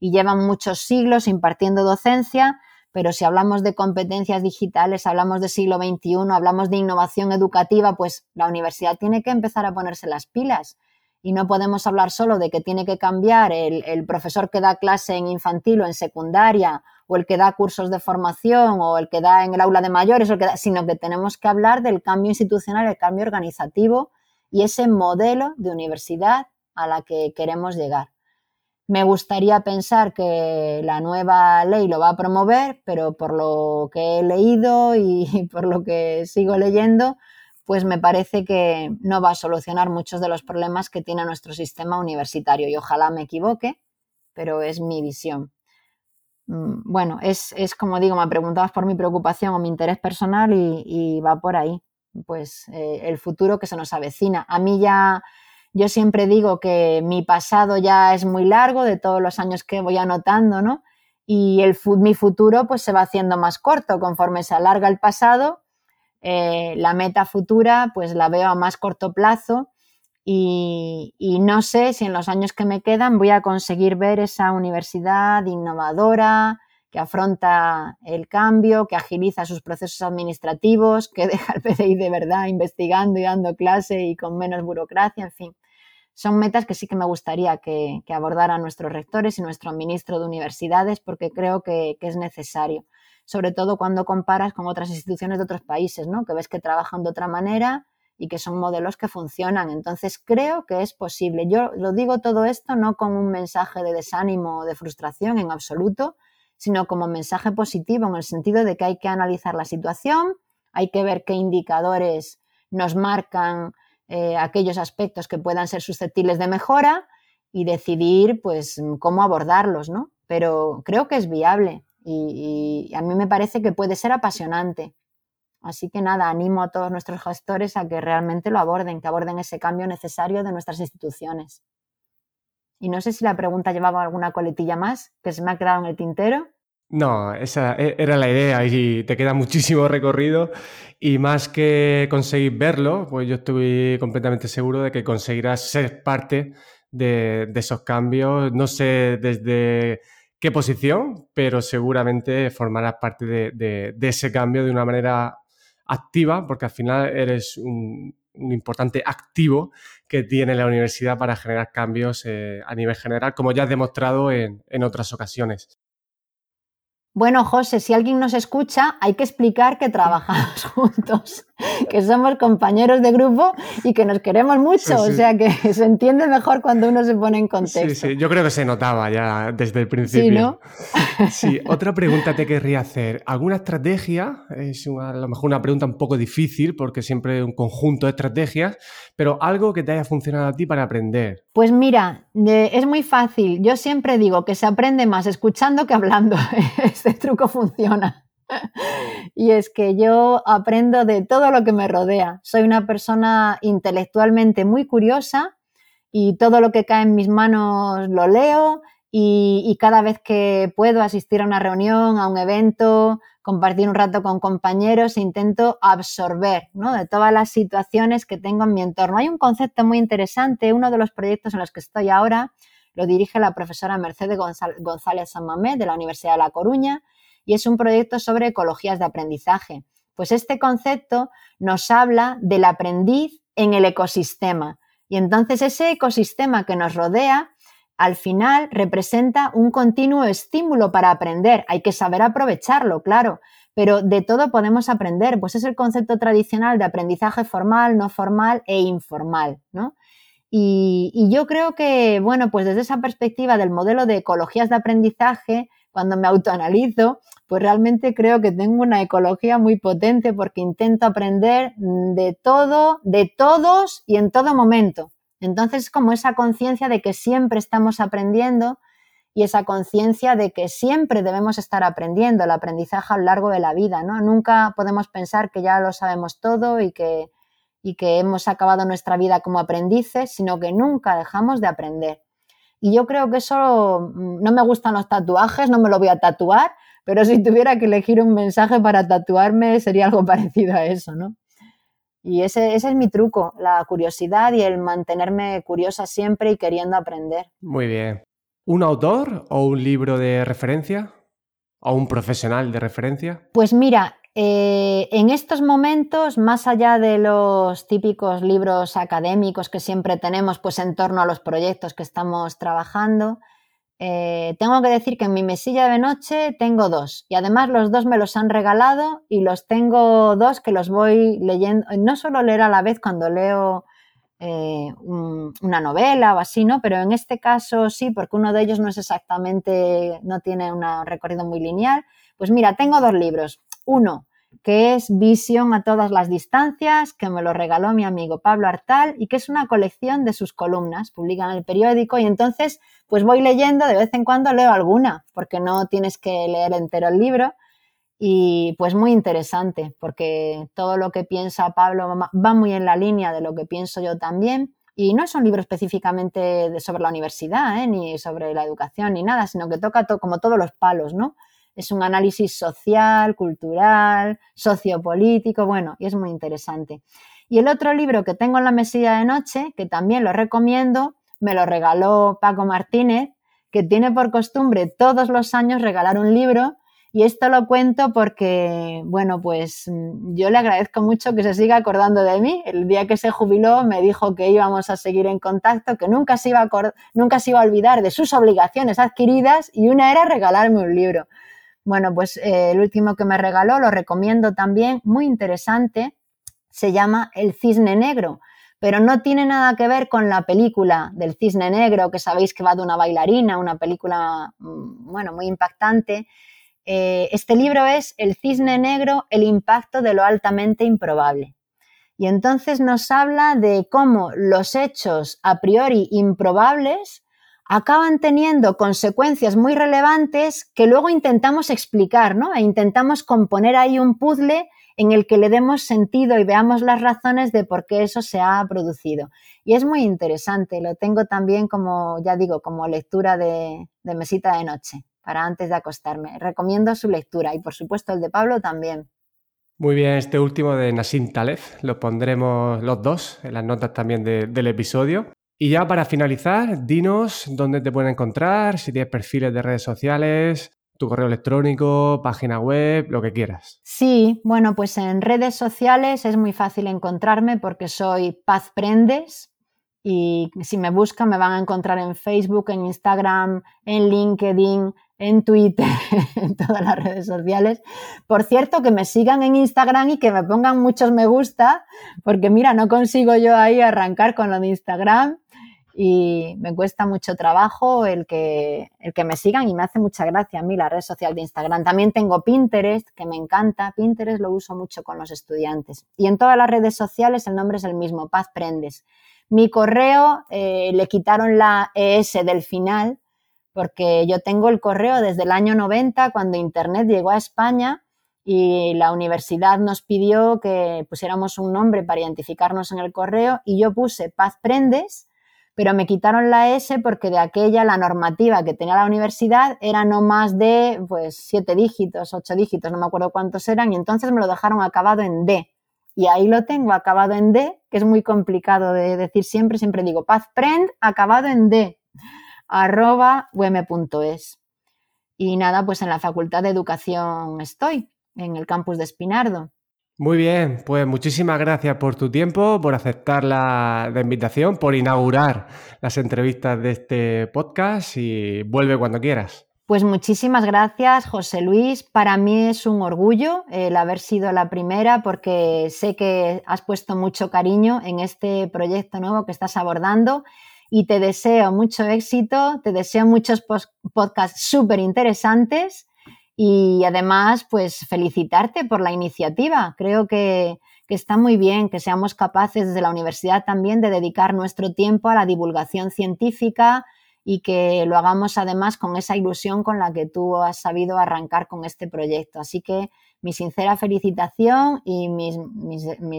y llevan muchos siglos impartiendo docencia, pero si hablamos de competencias digitales, hablamos de siglo XXI, hablamos de innovación educativa, pues la universidad tiene que empezar a ponerse las pilas y no podemos hablar solo de que tiene que cambiar el, profesor que da clase en infantil o en secundaria o el que da cursos de formación o el que da en el aula de mayores, sino que tenemos que hablar del cambio institucional, el cambio organizativo y ese modelo de universidad a la que queremos llegar. Me gustaría pensar que la nueva ley lo va a promover, pero por lo que he leído y por lo que sigo leyendo, pues me parece que no va a solucionar muchos de los problemas que tiene nuestro sistema universitario y ojalá me equivoque, pero es mi visión. Mm, bueno, es, como digo, me preguntabas por mi preocupación o mi interés personal y, va por ahí. Pues eh, el futuro que se nos avecina. A mí ya, yo siempre digo que mi pasado ya es muy largo de todos los años que voy anotando, ¿no? Y el, mi futuro pues se va haciendo más corto conforme se alarga el pasado eh, la meta futura pues la veo a más corto plazo y, no sé si en los años que me quedan voy a conseguir ver esa universidad innovadora, que afronta el cambio, que agiliza sus procesos administrativos, que deja el PDI de verdad investigando y dando clase y con menos burocracia, en fin. Son metas que sí que me gustaría que, abordaran nuestros rectores y nuestro ministro de universidades porque creo que, es necesario, sobre todo cuando comparas con otras instituciones de otros países, ¿no? que ves que trabajan de otra manera y que son modelos que funcionan. Entonces creo que es posible. Yo lo digo todo esto no con un mensaje de desánimo o de frustración en absoluto, sino como mensaje positivo en el sentido de que hay que analizar la situación, hay que ver qué indicadores nos marcan eh, aquellos aspectos que puedan ser susceptibles de mejora y decidir pues cómo abordarlos, ¿no? Pero creo que es viable y, a mí me parece que puede ser apasionante. Así que nada, animo a todos nuestros gestores a que realmente lo aborden, que aborden ese cambio necesario de nuestras instituciones. Y no sé si la pregunta llevaba alguna coletilla más que se me ha quedado en el tintero. No, esa e, era la idea y te queda muchísimo recorrido y más que conseguir verlo, pues yo estoy completamente seguro de que conseguirás ser parte de, esos cambios. No sé desde qué posición, pero seguramente formarás parte de, ese cambio de una manera activa, porque al final eres un, un importante activo que tiene la universidad para generar cambios eh, a nivel general, como ya has demostrado en, en otras ocasiones. Bueno, José, si alguien nos escucha, hay que explicar que trabajamos juntos, que somos compañeros de grupo y que nos queremos mucho. O sea que se entiende mejor cuando uno se pone en contexto. Sí, sí, yo creo que se notaba ya desde el principio. Sí, ¿no? sí, otra pregunta te querría hacer. ¿Alguna estrategia? Es a lo mejor una pregunta un poco difícil porque siempre un conjunto de estrategias, pero algo que te haya funcionado a ti para aprender. Pues mira, es muy fácil. Yo siempre digo que se aprende más escuchando que hablando. este truco funciona. Y es que yo aprendo de todo lo que me rodea. Soy una persona intelectualmente muy curiosa y todo lo que cae en mis manos lo leo y, cada vez que puedo asistir a una reunión, a un evento, compartir un rato con compañeros, intento absorber de todas las situaciones que tengo en mi entorno. Hay un concepto muy interesante, uno de los proyectos en los que estoy ahora lo dirige la profesora Mercedes González Samamé de la Universidad de La Coruña y es un proyecto sobre ecologías de aprendizaje. Pues este concepto nos habla del aprendiz en el ecosistema. Y entonces ese ecosistema que nos rodea al final representa un continuo estímulo para aprender. Hay que saber aprovecharlo, claro, pero de todo podemos aprender. Pues es el concepto tradicional de aprendizaje formal, no formal e informal, ¿no? Y, yo creo que, bueno, pues desde esa perspectiva del modelo de ecologías de aprendizaje, cuando me autoanalizo, pues realmente creo que tengo una ecología muy potente porque intento aprender de todo, de todos y en todo momento. Entonces, como esa conciencia de que siempre estamos aprendiendo y esa conciencia de que siempre debemos estar aprendiendo el aprendizaje a lo largo de la vida, ¿no? Nunca podemos pensar que ya lo sabemos todo y que y que hemos acabado nuestra vida como aprendices, sino que nunca dejamos de aprender. Y yo creo que eso, mm, no me gustan los tatuajes, no me lo voy a tatuar, pero si tuviera que elegir un mensaje para tatuarme sería algo parecido a eso, ¿no? Y ese, ese es mi truco, la curiosidad y el mantenerme curiosa siempre y queriendo aprender. Muy bien. ¿Un autor o un libro de referencia? ¿O un profesional de referencia? Pues mira, eh, en estos momentos, más allá de los típicos libros académicos que siempre tenemos pues, en torno a los proyectos que estamos trabajando, eh, tengo que decir que en mi mesilla de noche tengo dos y además los dos me los han regalado y los tengo dos que los voy leyendo, no solo leer a la vez cuando leo eh, una novela o así, ¿no? Pero en este caso sí, porque uno de ellos no es exactamente, no tiene un recorrido muy lineal. Pues mira, tengo dos libros. Uno, que es Visión a todas las distancias, que me lo regaló mi amigo Pablo Artal y que es una colección de sus columnas, publican el periódico y entonces pues voy leyendo, de vez en cuando leo alguna, porque no tienes que leer entero el libro y pues muy interesante, porque todo lo que piensa Pablo va muy en la línea de lo que pienso yo también. Y no es un libro específicamente sobre la universidad, ¿eh? ni sobre la educación, ni nada, sino que toca como todos los palos, ¿no? Es un análisis social, cultural, sociopolítico, bueno, y es muy interesante. Y el otro libro que tengo en la mesilla de noche, que también lo recomiendo, me lo regaló Paco Martínez, que tiene por costumbre todos los años regalar un libro Y esto lo cuento porque, bueno, pues mm, yo le agradezco mucho que se siga acordando de mí. El día que se jubiló me dijo que íbamos a seguir en contacto, que nunca se iba a, nunca se iba a olvidar de sus obligaciones adquiridas y una era regalarme un libro. Bueno, pues eh, el último que me regaló lo recomiendo también, muy interesante, se llama El Cisne Negro pero no tiene nada que ver con la película del cisne negro, que sabéis que va de una bailarina, una película, mm, bueno, muy impactante. Eh, este libro es El cisne negro, el impacto de lo altamente improbable. Y entonces nos habla de cómo los hechos a priori improbables acaban teniendo consecuencias muy relevantes que luego intentamos explicar, ¿no? E intentamos componer ahí un puzzle en el que le demos sentido y veamos las razones de por qué eso se ha producido. Y es muy interesante, lo tengo también como, ya digo, como lectura de mesita de noche para antes de acostarme. Recomiendo su lectura y por supuesto el de Pablo también. Muy bien, este último de Nassim Taleb lo pondremos los dos en las notas también del episodio. Y ya para finalizar, dinos dónde te pueden encontrar, si tienes perfiles de redes sociales, tu correo electrónico, página web, lo que quieras. Sí, bueno, pues en redes sociales es muy fácil encontrarme porque soy Paz Prendes y si me buscan me van a encontrar en Facebook, en Instagram, en LinkedIn, en Twitter, en todas las redes sociales. Por cierto, que me sigan en Instagram y que me pongan muchos me gusta, porque mira, no consigo yo ahí arrancar con lo de Instagram y me cuesta mucho trabajo el que, el que me sigan y me hace mucha gracia a mí la red social de Instagram. También tengo Pinterest, que me encanta. Pinterest lo uso mucho con los estudiantes. Y en todas las redes sociales el nombre es el mismo, Paz Prendes. Mi correo eh, le quitaron la ES del final porque yo tengo el correo desde el año 90, cuando Internet llegó a España y la universidad nos pidió que pusiéramos un nombre para identificarnos en el correo y yo puse Paz Prendes, pero me quitaron la S porque de aquella la normativa que tenía la universidad era no más de pues siete dígitos, ocho dígitos, no me acuerdo cuántos eran, y entonces me lo dejaron acabado en D. Y ahí lo tengo acabado en D, que es muy complicado de decir siempre, siempre digo Paz Prend acabado en D arroba wm.es. Y nada, pues en la Facultad de Educación estoy, en el campus de Espinardo. Muy bien, pues muchísimas gracias por tu tiempo, por aceptar la, invitación, por inaugurar las entrevistas de este podcast y vuelve cuando quieras. Pues muchísimas gracias, José Luis. Para mí es un orgullo el haber sido la primera porque sé que has puesto mucho cariño en este proyecto nuevo que estás abordando y te deseo mucho éxito, te deseo muchos podcasts súper interesantes y además, pues felicitarte por la iniciativa. Creo que, que, está muy bien que seamos capaces desde la universidad también de dedicar nuestro tiempo a la divulgación científica y que lo hagamos además con esa ilusión con la que tú has sabido arrancar con este proyecto. Así que mi sincera felicitación y mis,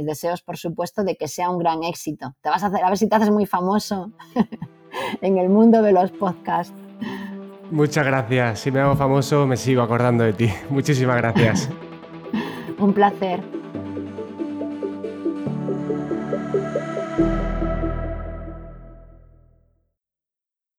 deseos, por supuesto, de que sea un gran éxito. Te vas a hacer, a ver si te haces muy famoso en el mundo de los podcasts. Muchas gracias. Si me hago famoso, me sigo acordando de ti. Muchísimas gracias. un placer.